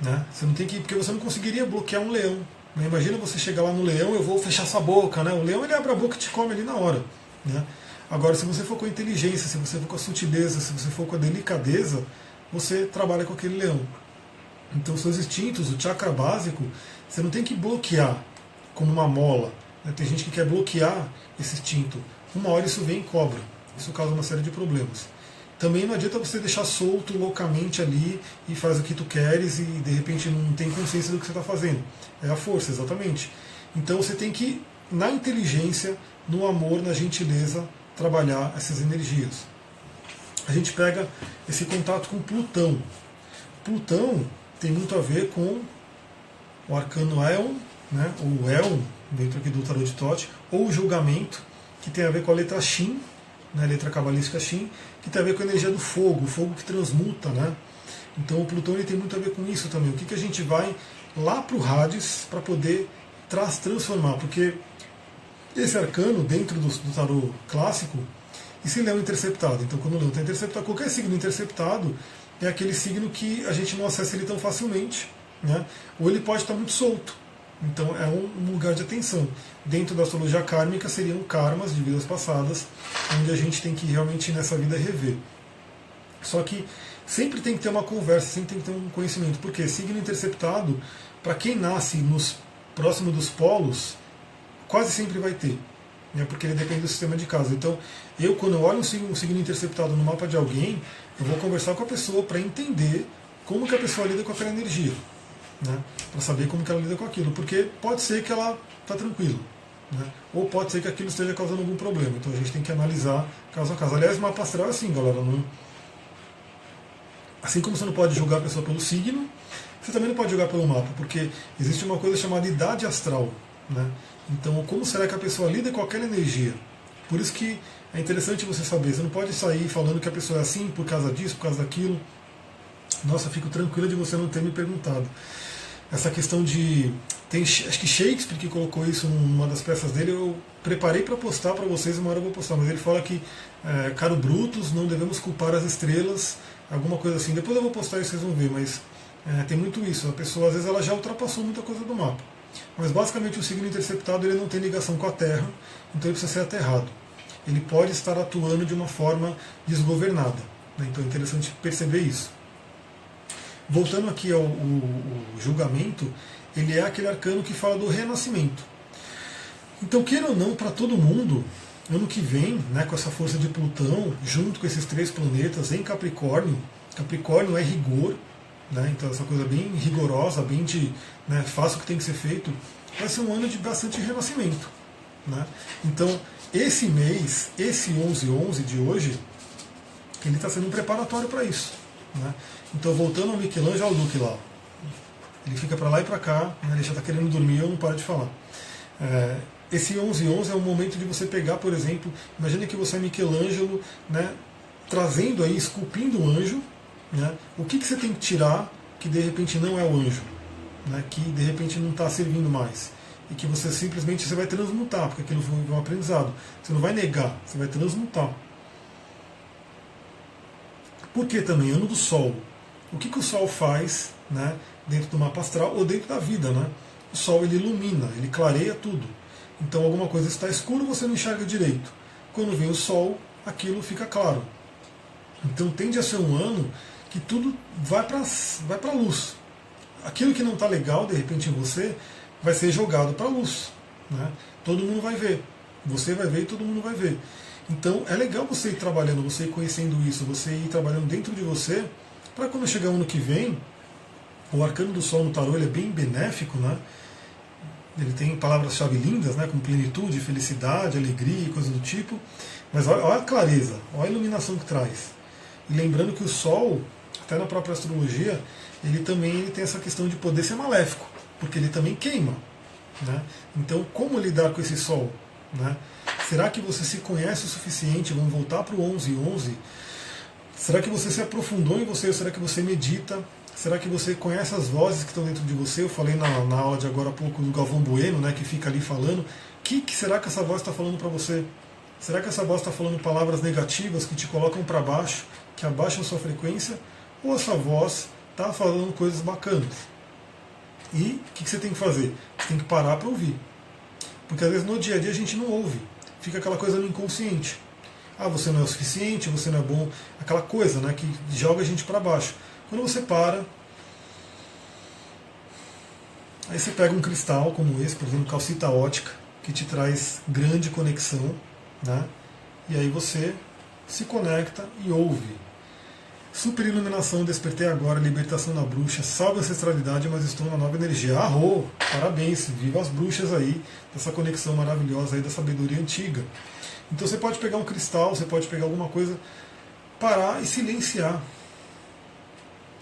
Né? Você não tem que, porque você não conseguiria bloquear um leão. Né? Imagina você chegar lá no leão, eu vou fechar sua boca. Né? O leão ele abre a boca e te come ali na hora. Né? Agora, se você for com a inteligência, se você for com a sutileza, se você for com a delicadeza, você trabalha com aquele leão. Então, seus instintos, o chakra básico, você não tem que bloquear como uma mola. Né? Tem gente que quer bloquear esse instinto. Uma hora isso vem e cobra. Isso causa uma série de problemas. Também não adianta você deixar solto loucamente ali e faz o que tu queres e de repente não tem consciência do que você está fazendo. É a força, exatamente. Então você tem que, na inteligência, no amor, na gentileza, trabalhar essas energias. A gente pega esse contato com Plutão. Plutão tem muito a ver com o arcano Aeon, né, o El, dentro aqui do tarot de Tote, ou julgamento, que tem a ver com a letra Shin, né, a letra cabalística Shin, que tem a ver com a energia do fogo, o fogo que transmuta. Né? Então o Plutão ele tem muito a ver com isso também. O que, que a gente vai lá para o Hades para poder traz, transformar? Porque esse arcano, dentro do, do tarot clássico, e se leão interceptado? Então, quando o leão está interceptado, qualquer signo interceptado é aquele signo que a gente não acessa ele tão facilmente, né? ou ele pode estar muito solto. Então é um lugar de atenção. Dentro da astrologia kármica seriam karmas de vidas passadas, onde a gente tem que realmente nessa vida rever. Só que sempre tem que ter uma conversa, sempre tem que ter um conhecimento, porque signo interceptado, para quem nasce nos próximo dos polos, quase sempre vai ter. né, porque ele depende do sistema de casa. Então, eu, quando eu olho um signo, um signo interceptado no mapa de alguém, eu vou conversar com a pessoa para entender como que a pessoa lida com aquela energia, né, para saber como ela lida com aquilo, porque pode ser que ela está tranquila, né, ou pode ser que aquilo esteja causando algum problema. Então, a gente tem que analisar caso a caso. Aliás, mapa astral é assim, galera. Não... Assim como você não pode julgar a pessoa pelo signo, você também não pode julgar pelo mapa, porque existe uma coisa chamada idade astral. Né? Então, como será que a pessoa lida com aquela energia? Por isso que é interessante você saber. Você não pode sair falando que a pessoa é assim por causa disso, por causa daquilo. Nossa, fico tranquila de você não ter me perguntado. Essa questão de. Tem, acho que Shakespeare que colocou isso numa das peças dele. Eu preparei para postar para vocês, uma hora eu vou postar. Mas ele fala que, é, caro Brutus, não devemos culpar as estrelas, alguma coisa assim. Depois eu vou postar e vocês vão ver. Mas é, tem muito isso. A pessoa, às vezes, ela já ultrapassou muita coisa do mapa. Mas basicamente o signo interceptado ele não tem ligação com a Terra, então ele precisa ser aterrado. Ele pode estar atuando de uma forma desgovernada. Né? Então é interessante perceber isso. Voltando aqui ao, ao, ao julgamento, ele é aquele arcano que fala do renascimento. Então, queira ou não, para todo mundo, ano que vem, né, com essa força de Plutão, junto com esses três planetas em Capricórnio, Capricórnio é rigor, né? Então essa coisa bem rigorosa, bem de né, faça o que tem que ser feito, vai ser um ano de bastante renascimento. Né? Então esse mês, esse 11-11 de hoje, ele está sendo um preparatório para isso. Né? Então voltando ao Michelangelo, ao Duque lá, ele fica para lá e para cá, né? ele já está querendo dormir, eu não paro de falar. É, esse 11-11 é o momento de você pegar, por exemplo, imagine que você é Michelangelo, né, trazendo aí, esculpindo um anjo, né? O que, que você tem que tirar que de repente não é o anjo, né? que de repente não está servindo mais? E que você simplesmente você vai transmutar, porque aquilo foi um aprendizado. Você não vai negar, você vai transmutar. Por que também? Ano do Sol. O que, que o Sol faz né, dentro do mapa astral ou dentro da vida? Né? O Sol ele ilumina, ele clareia tudo. Então alguma coisa está escuro, você não enxerga direito. Quando vem o Sol, aquilo fica claro. Então tende a ser um ano que tudo vai para vai a luz. Aquilo que não está legal, de repente, em você, vai ser jogado para a luz. Né? Todo mundo vai ver. Você vai ver e todo mundo vai ver. Então é legal você ir trabalhando, você ir conhecendo isso, você ir trabalhando dentro de você, para quando chegar o ano que vem, o arcano do sol no tarô ele é bem benéfico, né? Ele tem palavras-chave lindas, né? como plenitude, felicidade, alegria e coisas do tipo. Mas olha, olha a clareza, olha a iluminação que traz. E lembrando que o sol, até na própria astrologia, ele também ele tem essa questão de poder ser maléfico, porque ele também queima. Né? Então, como lidar com esse Sol? Né? Será que você se conhece o suficiente? Vamos voltar para o 11 11. Será que você se aprofundou em você? Será que você medita? Será que você conhece as vozes que estão dentro de você? Eu falei na, na aula de agora há pouco do Galvão Bueno, né, que fica ali falando. O que, que será que essa voz está falando para você? Será que essa voz está falando palavras negativas que te colocam para baixo, que abaixam sua frequência? ou a sua voz está falando coisas bacanas. E o que, que, você tem que fazer? Você tem que parar para ouvir. Porque às vezes no dia a dia a gente não ouve. Fica aquela coisa no inconsciente. Ah, você não é o suficiente, você não é bom. Aquela coisa né, que joga a gente para baixo. Quando você para, aí você pega um cristal como esse, por exemplo, calcita ótica, que te traz grande conexão. Né, e aí você se conecta e ouve Super iluminação, despertei agora, libertação da bruxa, salve a ancestralidade, mas estou na nova energia. Arro! Parabéns, viva as bruxas aí, dessa conexão maravilhosa aí da sabedoria antiga. Então você pode pegar um cristal, você pode pegar alguma coisa, parar e silenciar.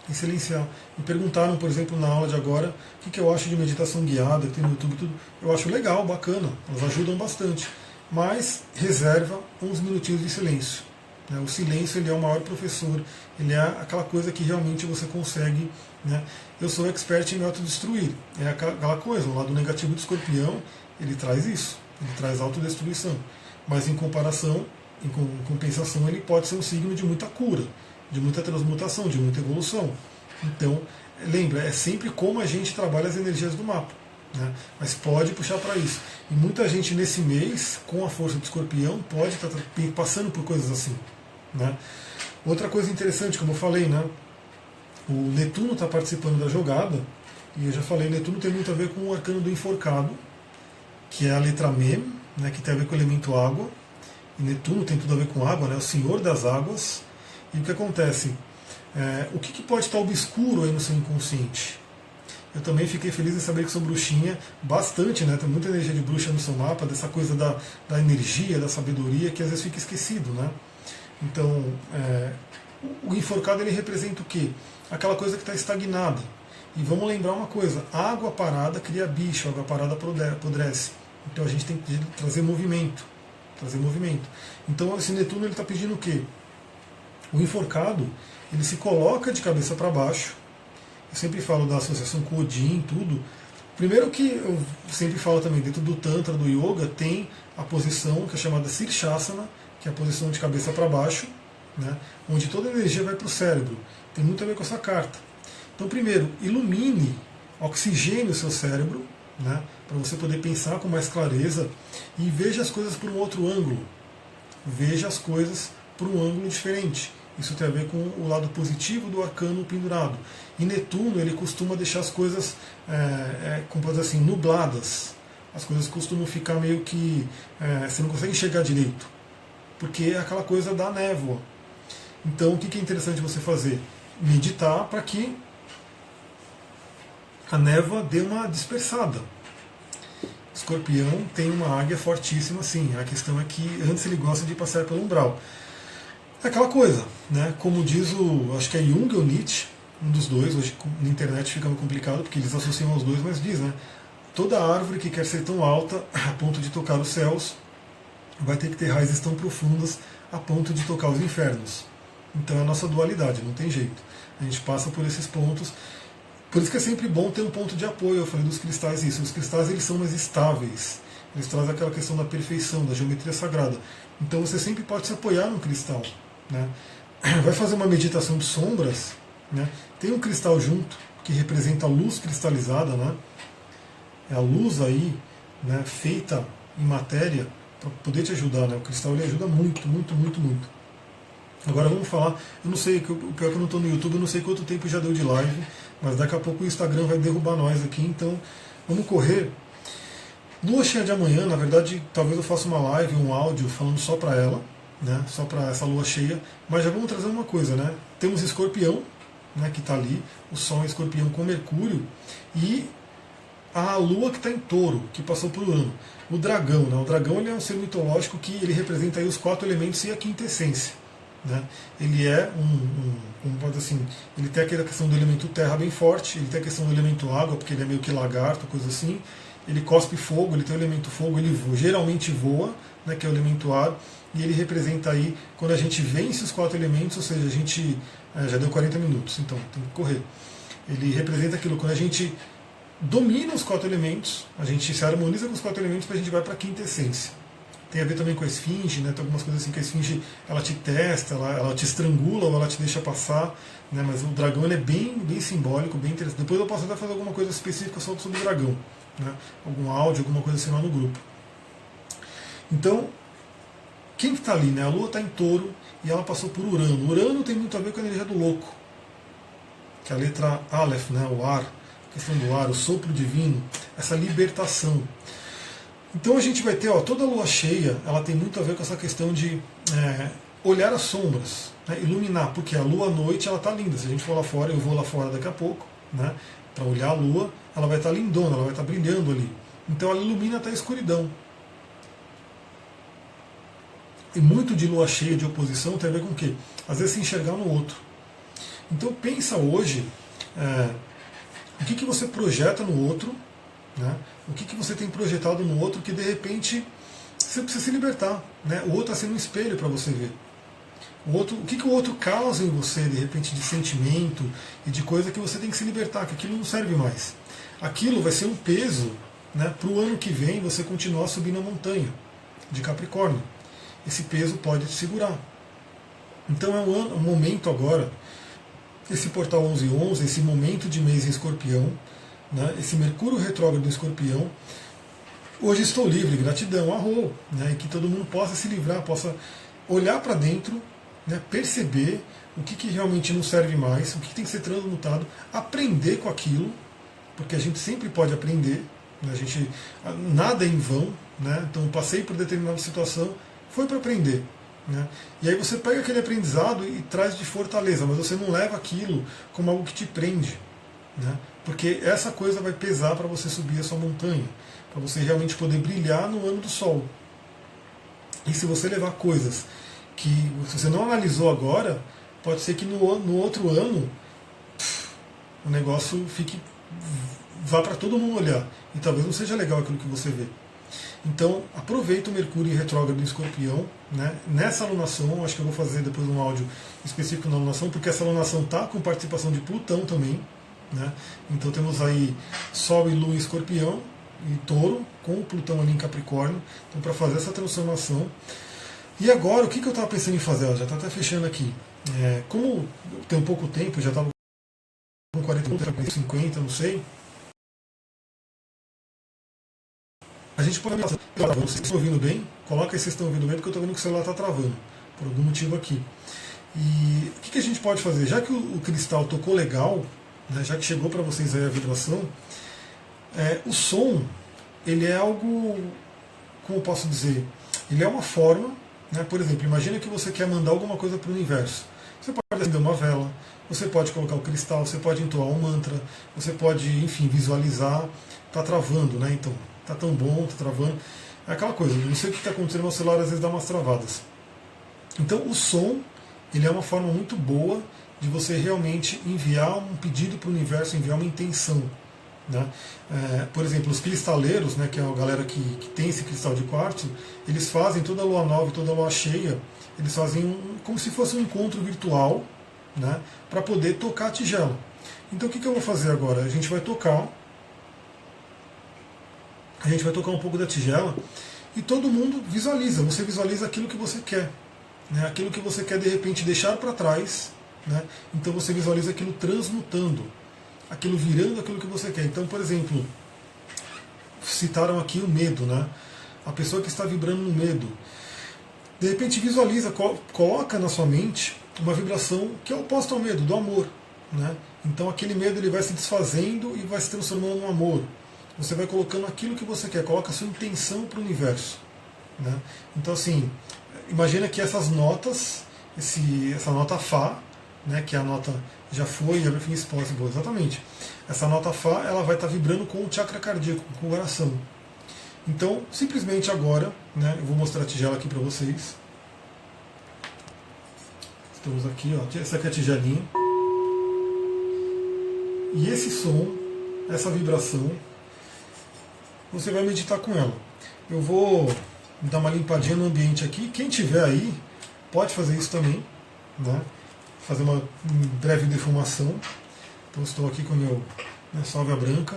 E silenciar. Me perguntaram, por exemplo, na aula de agora, o que, que eu acho de meditação guiada, tem no YouTube tudo. Eu acho legal, bacana, elas ajudam bastante. Mas reserva uns minutinhos de silêncio. Né? O silêncio ele é o maior professor, ele é aquela coisa que realmente você consegue. Né? Eu sou expert em me autodestruir. É aquela coisa, o lado negativo do escorpião, ele traz isso, ele traz autodestruição. Mas em comparação, em compensação, ele pode ser um signo de muita cura, de muita transmutação, de muita evolução. Então, lembra, é sempre como a gente trabalha as energias do mapa. Né? Mas pode puxar para isso. E muita gente nesse mês, com a força do escorpião, pode estar tá passando por coisas assim. Né? Outra coisa interessante, como eu falei, né? o Netuno está participando da jogada, e eu já falei, Netuno tem muito a ver com o arcano do enforcado, que é a letra Mem, né, que tem a ver com o elemento água. E Netuno tem tudo a ver com água, né, o senhor das águas. E o que acontece? É, o que, que, pode estar obscuro aí no seu inconsciente? Eu também fiquei feliz em saber que sou bruxinha bastante, né? Tem muita energia de bruxa no seu mapa, dessa coisa da, da energia, da sabedoria, que às vezes fica esquecido, né? Então, é, o enforcado ele representa o quê? Aquela coisa que está estagnada. E vamos lembrar uma coisa: água parada cria bicho, água parada apodrece. Então a gente tem que trazer movimento, trazer movimento. Então esse Netuno está pedindo o quê? O enforcado ele se coloca de cabeça para baixo. Eu sempre falo da associação com Odin, tudo. Primeiro que eu sempre falo também, dentro do Tantra, do Yoga, tem a posição que é chamada Sirshasana, que é a posição de cabeça para baixo, né, onde toda a energia vai para o cérebro. Tem muito a ver com essa carta. Então, primeiro, ilumine, oxigene o seu cérebro, né, para você poder pensar com mais clareza e veja as coisas por um outro ângulo. Veja as coisas por um ângulo diferente. Isso tem a ver com o lado positivo do arcano pendurado. E Netuno ele costuma deixar as coisas, é, é, como pode dizer assim, nubladas. As coisas costumam ficar meio que. É, você não consegue enxergar direito. Porque é aquela coisa da névoa. Então o que é interessante você fazer? Meditar para que a névoa dê uma dispersada. Escorpião tem uma águia fortíssima, sim. A questão é que antes ele gosta de passar pelo umbral. É aquela coisa, né? Como diz o, acho que é Jung ou Nietzsche, um dos dois, hoje na internet fica complicado porque eles associam os dois, mas diz, né? Toda árvore que quer ser tão alta a ponto de tocar os céus vai ter que ter raízes tão profundas a ponto de tocar os infernos. Então é a nossa dualidade, não tem jeito. A gente passa por esses pontos. Por isso que é sempre bom ter um ponto de apoio. Eu falei dos cristais isso. Os cristais eles são mais estáveis. Eles trazem aquela questão da perfeição, da geometria sagrada. Então você sempre pode se apoiar num cristal. Né? Vai fazer uma meditação de sombras, né? tem um cristal junto que representa a luz cristalizada, né? é a luz aí né, feita em matéria para poder te ajudar. Né? O cristal ele ajuda muito, muito, muito, muito. Agora vamos falar, eu não sei, o pior é que eu não estou no YouTube, eu não sei quanto tempo já deu de live, mas daqui a pouco o Instagram vai derrubar nós aqui, então vamos correr. Lua cheia de amanhã, na verdade, talvez eu faça uma live, um áudio falando só para ela, né, só para essa lua cheia. Mas já vamos trazer uma coisa, né? Temos escorpião, né, que está ali, o Sol em escorpião com Mercúrio, e a lua que está em touro, que passou por Urano. O dragão, né? O dragão ele é um ser mitológico que ele representa aí os quatro elementos e a quinta essência. Né? Ele é um, um, assim, ele tem aquela questão do elemento terra bem forte, ele tem a questão do elemento água, porque ele é meio que lagarto, coisa assim. Ele cospe fogo, ele tem o elemento fogo, ele voa, geralmente voa, né, que é o elemento ar e ele representa aí quando a gente vence os quatro elementos, ou seja, a gente é, já deu 40 minutos, então tem que correr. Ele representa aquilo quando a gente domina os quatro elementos, a gente se harmoniza com os quatro elementos para a gente vai para a quinta essência. Tem a ver também com a esfinge, né? tem algumas coisas assim que a esfinge ela te testa, ela, ela te estrangula ou ela te deixa passar, né? mas o dragão ele é bem, bem simbólico, bem interessante. Depois eu posso até fazer alguma coisa específica só sobre o dragão, né? algum áudio, alguma coisa assim lá no grupo. Então, quem que está ali? Né? A Lua está em touro e ela passou por Urano. Urano tem muito a ver com a energia do louco, que é a letra Aleph, né? o ar, a questão do ar, o sopro divino, essa libertação. Então a gente vai ter, ó, toda a lua cheia, ela tem muito a ver com essa questão de é, olhar as sombras, né? iluminar, porque a lua à noite ela está linda. Se a gente for lá fora, eu vou lá fora daqui a pouco, né? para olhar a lua, ela vai estar tá lindona, ela vai estar tá brilhando ali. Então ela ilumina até a escuridão. E muito de lua cheia, de oposição, tem a ver com o quê? Às vezes se enxergar no outro. Então pensa hoje é, o que, que você projeta no outro, né? o que, que você tem projetado no outro que de repente você precisa se libertar. Né? O outro está sendo um espelho para você ver. O, outro, o que, que o outro causa em você, de repente, de sentimento e de coisa que você tem que se libertar, que aquilo não serve mais. Aquilo vai ser um peso né, para o ano que vem você continuar subindo a montanha de Capricórnio esse peso pode te segurar. Então é um, um momento agora, esse portal 1111, esse momento de mês em escorpião, né, esse Mercúrio retrógrado em escorpião. Hoje estou livre, gratidão, arro, né, e que todo mundo possa se livrar, possa olhar para dentro, né, perceber o que, que realmente não serve mais, o que, tem que ser transmutado, aprender com aquilo, porque a gente sempre pode aprender, Né? A gente, nada é em vão, né? então passei por determinada situação, foi para aprender. Né? E aí você pega aquele aprendizado e traz de fortaleza, mas você não leva aquilo como algo que te prende. Né? Porque essa coisa vai pesar para você subir a sua montanha, para você realmente poder brilhar no ano do sol. E se você levar coisas que você não analisou agora, pode ser que no, no outro ano pff, o negócio fique vá para todo mundo olhar e talvez não seja legal aquilo que você vê. Então aproveita o Mercúrio retrógrado em Escorpião, né? Nessa alunação, acho que eu vou fazer depois um áudio específico na alunação, porque essa alunação tá com participação de Plutão também, né? Então temos aí Sol e Lua em Escorpião e Touro, com o Plutão ali em Capricórnio, então para fazer essa transformação. E agora, o que, que eu estava pensando em fazer? já está até fechando aqui. É, como tem um pouco tempo, já estava com 40 minutos, 50, não sei. A gente pode. Vocês estão ouvindo bem? Coloca aí se estão ouvindo bem, porque eu estou vendo que o celular está travando, por algum motivo aqui. E o que, que, a gente pode fazer? Já que o, o cristal tocou legal, né, já que chegou para vocês aí a vibração, é, o som, ele é algo, como eu posso dizer, ele é uma forma, né, por exemplo, imagina que você quer mandar alguma coisa para o universo. Você pode acender uma vela, você pode colocar o cristal, você pode entoar um mantra, você pode, enfim, visualizar. Está travando, né? Então, tá tão bom, tá travando. É aquela coisa, não sei o que está acontecendo, meu celular às vezes dá umas travadas. Então, o som, ele é uma forma muito boa de você realmente enviar um pedido para o universo, enviar uma intenção. Né? É, por exemplo, os cristaleiros, né, que é a galera que, que tem esse cristal de quartzo, eles fazem toda lua nova e toda lua cheia, eles fazem um, como se fosse um encontro virtual né, para poder tocar a tigela. Então o que, que eu vou fazer agora? A gente vai tocar, a gente vai tocar um pouco da tigela e todo mundo visualiza, você visualiza aquilo que você quer, né, aquilo que você quer de repente deixar para trás né? Então você visualiza aquilo transmutando, aquilo virando aquilo que você quer. Então, por exemplo, citaram aqui o medo, né? a pessoa que está vibrando no medo. De repente visualiza, coloca na sua mente uma vibração que é oposta ao medo, do amor. Né? Então aquele medo ele vai se desfazendo e vai se transformando no amor. Você vai colocando aquilo que você quer, coloca a sua intenção para o universo. Né? Então assim, imagina que essas notas, esse, essa nota Fá, né, que a nota já foi, everything is possible, exatamente. Essa nota Fá ela vai estar tá vibrando com o chakra cardíaco, com o coração. Então, simplesmente agora, né, eu vou mostrar a tigela aqui para vocês. Estamos aqui, ó, essa aqui é a tigelinha. E esse som, essa vibração, você vai meditar com ela. Eu vou dar uma limpadinha no ambiente aqui. Quem tiver aí, pode fazer isso também. Né? Fazer uma breve defumação. Então estou aqui com meu minha salvia branca.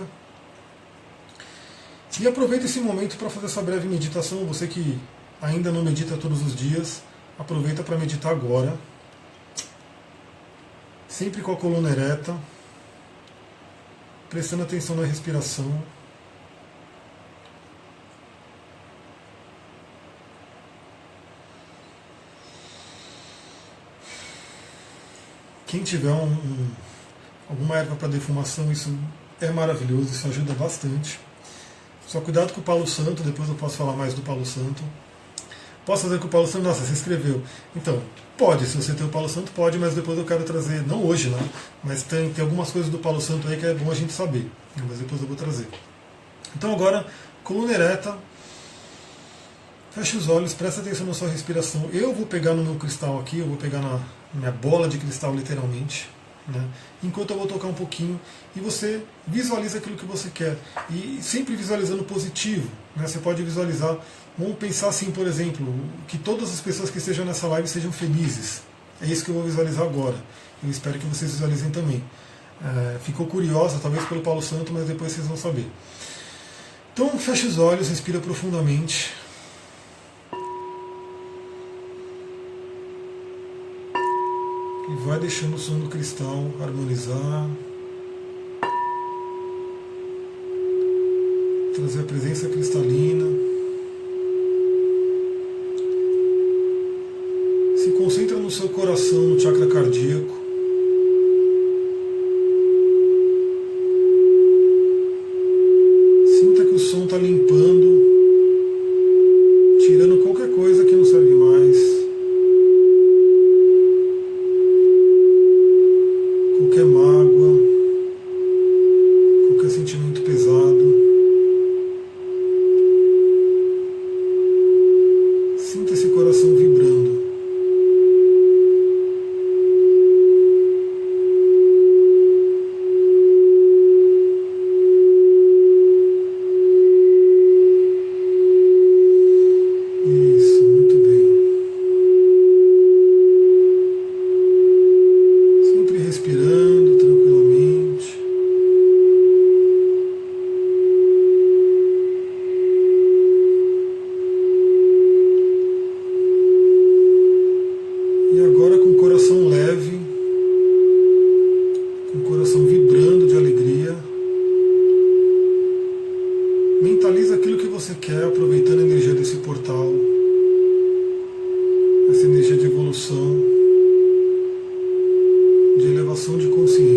E aproveita esse momento para fazer essa breve meditação. Você que ainda não medita todos os dias, aproveita para meditar agora. Sempre com a coluna ereta, prestando atenção na respiração. Quem tiver um, um, alguma erva para defumação, isso é maravilhoso, isso ajuda bastante. Só cuidado com o Palo Santo, depois eu posso falar mais do Palo Santo. Posso fazer com o Palo Santo? Nossa, você escreveu. Então, pode, se você tem o Palo Santo, pode, mas depois eu quero trazer, não hoje, né? Mas tem, tem algumas coisas do Palo Santo aí que é bom a gente saber. Mas depois eu vou trazer. Então agora, coluna ereta, feche os olhos, presta atenção na sua respiração. Eu vou pegar no meu cristal aqui, eu vou pegar na, minha bola de cristal literalmente, né? enquanto eu vou tocar um pouquinho e você visualiza aquilo que você quer e sempre visualizando positivo, né? você pode visualizar, vamos pensar assim, por exemplo, que todas as pessoas que estejam nessa live sejam felizes. É isso que eu vou visualizar agora. Eu espero que vocês visualizem também. É, ficou curiosa, talvez pelo Paulo Santo, mas depois vocês vão saber. Então feche os olhos, respira profundamente. E vai deixando o som do cristal harmonizar. Trazer a presença cristalina. mentaliza aquilo que você quer, aproveitando a energia desse portal, essa energia de evolução, de elevação de consciência.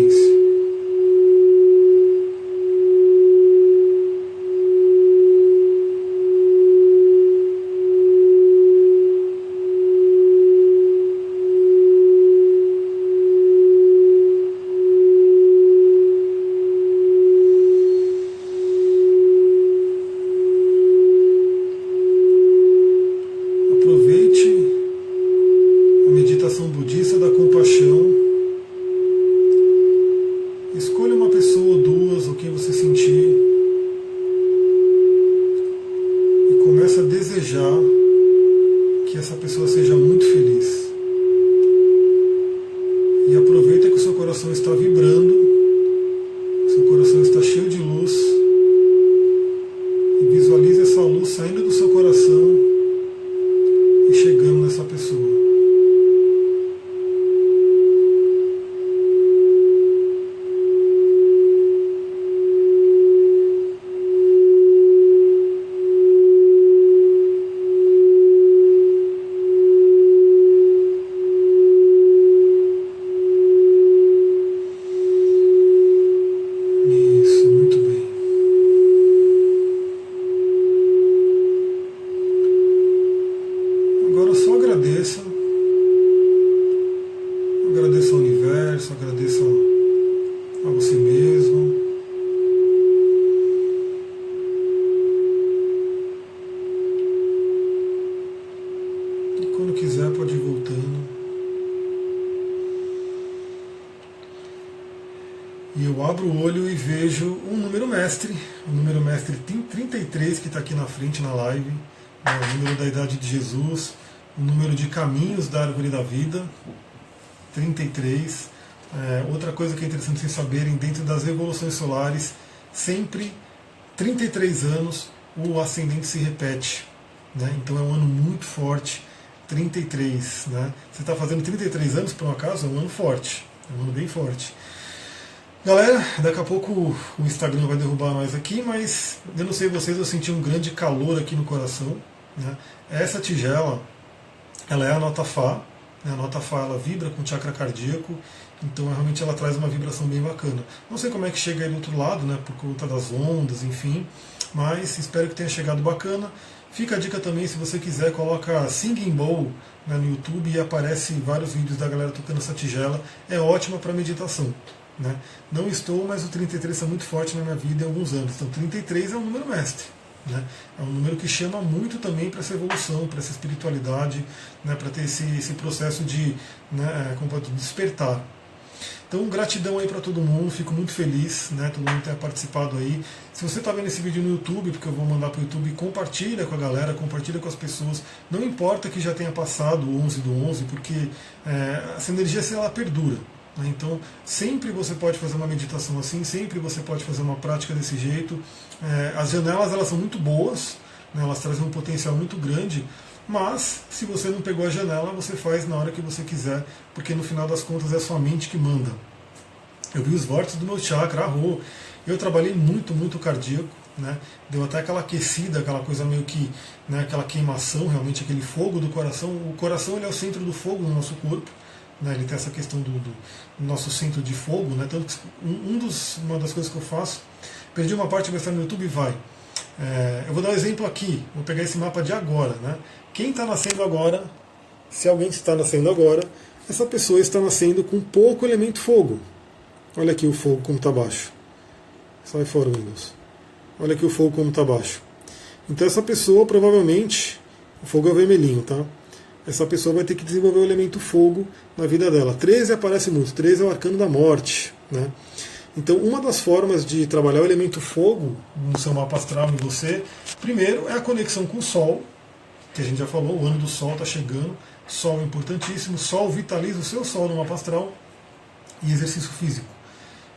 E eu abro o olho e vejo um número mestre, o número mestre 33 que está aqui na frente na live, né, o número da idade de Jesus, o número de caminhos da árvore da vida, 33. É, outra coisa que é interessante vocês saberem, dentro das revoluções solares, sempre 33 anos o ascendente se repete. Né? Então é um ano muito forte, 33. Né? Você está fazendo 33 anos, por um acaso, é um ano forte, é um ano bem forte. Galera, daqui a pouco o Instagram vai derrubar nós aqui, mas eu não sei vocês, eu senti um grande calor aqui no coração. Né? Essa tigela, ela é a nota Fá, né? a nota Fá ela vibra com o chakra cardíaco, então realmente ela traz uma vibração bem bacana. Não sei como é que chega aí do outro lado, né? por conta das ondas, enfim, mas espero que tenha chegado bacana. Fica a dica também, se você quiser, coloca Singing Bowl né, no YouTube e aparece vários vídeos da galera tocando essa tigela. É ótima para meditação. Né? Não estou, mas o 33 está muito forte na minha vida há alguns anos. Então 33 é um número mestre. Né? É um número que chama muito também para essa evolução, para essa espiritualidade, né? para ter esse, esse processo de, né, de despertar. Então, gratidão aí para todo mundo, fico muito feliz, né? Todo mundo ter participado aí. Se você está vendo esse vídeo no YouTube, porque eu vou mandar para o YouTube, compartilha com a galera, compartilha com as pessoas. Não importa que já tenha passado o 11 do 11, porque é, essa energia ela perdura. Né? Então, sempre você pode fazer uma meditação assim, sempre você pode fazer uma prática desse jeito. É, as janelas elas são muito boas, né? elas trazem um potencial muito grande, mas se você não pegou a janela, você faz na hora que você quiser, porque no final das contas é a sua mente que manda. Eu vi os vórtices do meu chakra, arro. Eu trabalhei muito, muito cardíaco, né? Deu até aquela aquecida, aquela coisa meio que, né, aquela queimação, realmente aquele fogo do coração. O coração ele é o centro do fogo no nosso corpo. Né, ele tem essa questão do, do, nosso centro de fogo, né, tanto que um dos, uma das coisas que eu faço, perdi uma parte, vai estar no YouTube vai. É, eu vou dar um exemplo aqui, vou pegar esse mapa de agora. Né, quem está nascendo agora, se alguém está nascendo agora, essa pessoa está nascendo com pouco elemento fogo. Olha aqui o fogo como está baixo. Sai fora, Windows. Olha aqui o fogo como está baixo. Então essa pessoa provavelmente, o fogo é vermelhinho, tá? Essa pessoa vai ter que desenvolver o elemento fogo na vida dela. 13 aparece muito, 13 é o arcano da morte. Né? Então, uma das formas de trabalhar o elemento fogo no seu mapa astral em você, primeiro é a conexão com o Sol, que a gente já falou, o ano do Sol está chegando, Sol é importantíssimo, Sol vitaliza o seu Sol no mapa astral e exercício físico.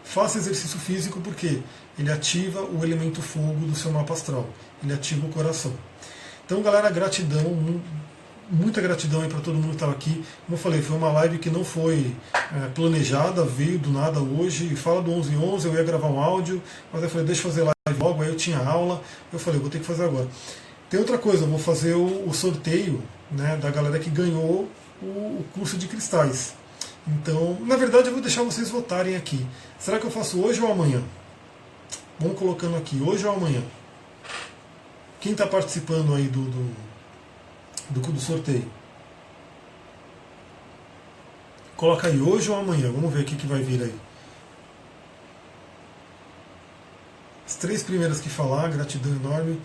Faça exercício físico porque ele ativa o elemento fogo do seu mapa astral, ele ativa o coração. Então, galera, gratidão, muita gratidão para todo mundo que estava aqui. Como eu falei, foi uma live que não foi é, planejada, veio do nada hoje. Fala do 11 11, eu ia gravar um áudio, mas eu falei, deixa eu fazer live logo. Aí eu tinha aula, eu falei, vou ter que fazer agora. Tem outra coisa, eu vou fazer o, o sorteio né, da galera que ganhou o, o curso de cristais. Então, na verdade, eu vou deixar vocês votarem aqui. Será que eu faço hoje ou amanhã? Vamos colocando aqui, hoje ou amanhã? Quem está participando aí do, do do, do sorteio. Coloca aí hoje ou amanhã, vamos ver o que, que vai vir aí. As três primeiras que falar, gratidão enorme.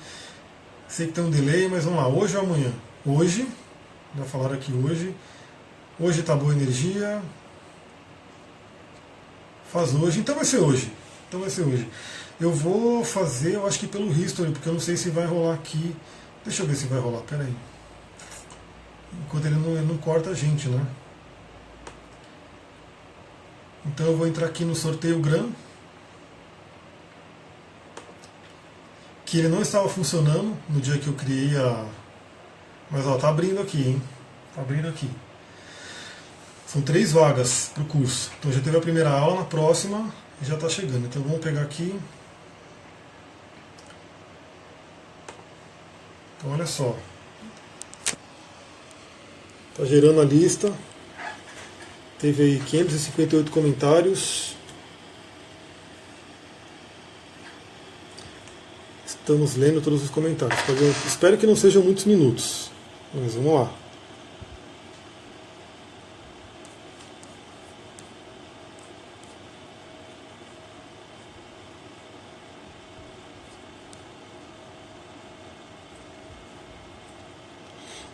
Sei que tem um delay, mas vamos lá, hoje ou amanhã? Hoje, já falaram aqui hoje. Hoje tá boa energia. Faz hoje, então vai ser hoje. Então vai ser hoje. Eu vou fazer, eu acho que pelo history, porque eu não sei se vai rolar aqui. Deixa eu ver se vai rolar, peraí. Enquanto ele não, ele não corta a gente, né? Então eu vou entrar aqui no sorteio GRAM. Que ele não estava funcionando no dia que eu criei a. Mas ó, tá abrindo aqui, hein? Tá abrindo aqui. São três vagas para o curso. Então já teve a primeira aula, na próxima já está chegando. Então vamos pegar aqui. Então olha só. Está gerando a lista. Teve aí 558 comentários. Estamos lendo todos os comentários. espero que não sejam muitos minutos. Mas vamos lá.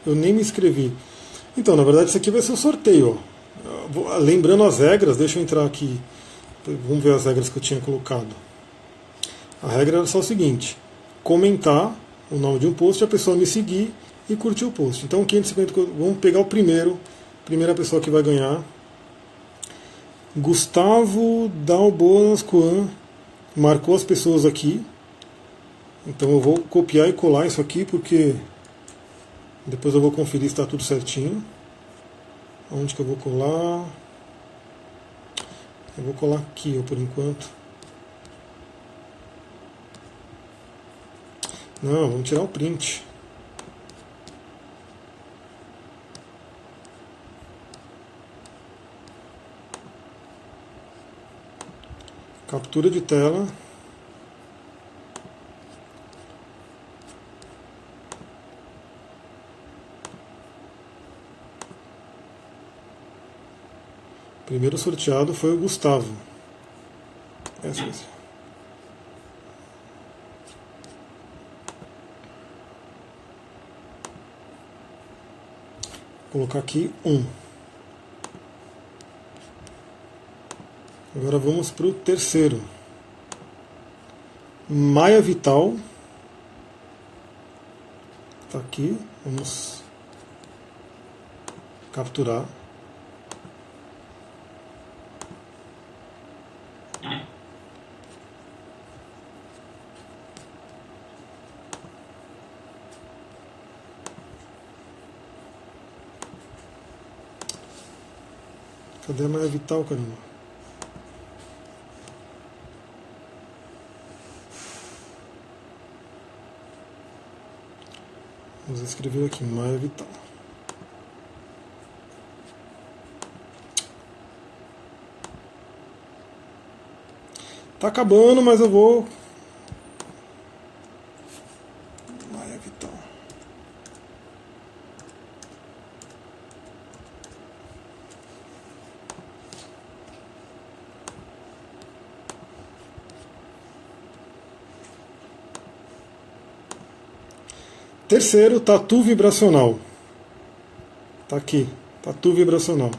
Eu nem me inscrevi. Então, na verdade, isso aqui vai ser um sorteio. Lembrando as regras, deixa eu entrar aqui. Vamos ver as regras que eu tinha colocado. A regra era só o seguinte: comentar o nome de um post, a pessoa me seguir e curtir o post. Então, 550, vamos pegar o primeiro, primeira pessoa que vai ganhar. Gustavo Dalboas Coan marcou as pessoas aqui. Então eu vou copiar e colar isso aqui porque depois eu vou conferir se está tudo certinho. Onde que eu vou colar? Eu vou colar aqui ó, por enquanto. Não, vamos tirar o print. Captura de tela. Primeiro sorteado foi o Gustavo. Essa, essa. Vou colocar aqui um. Agora vamos para o terceiro. Maia Vital. Está aqui. Vamos capturar. Cadê a Maia Vital, caramba? Vamos escrever aqui, Maia Vital. Tá acabando, mas eu vou Terceiro, tatu vibracional. Tá aqui, tatu vibracional.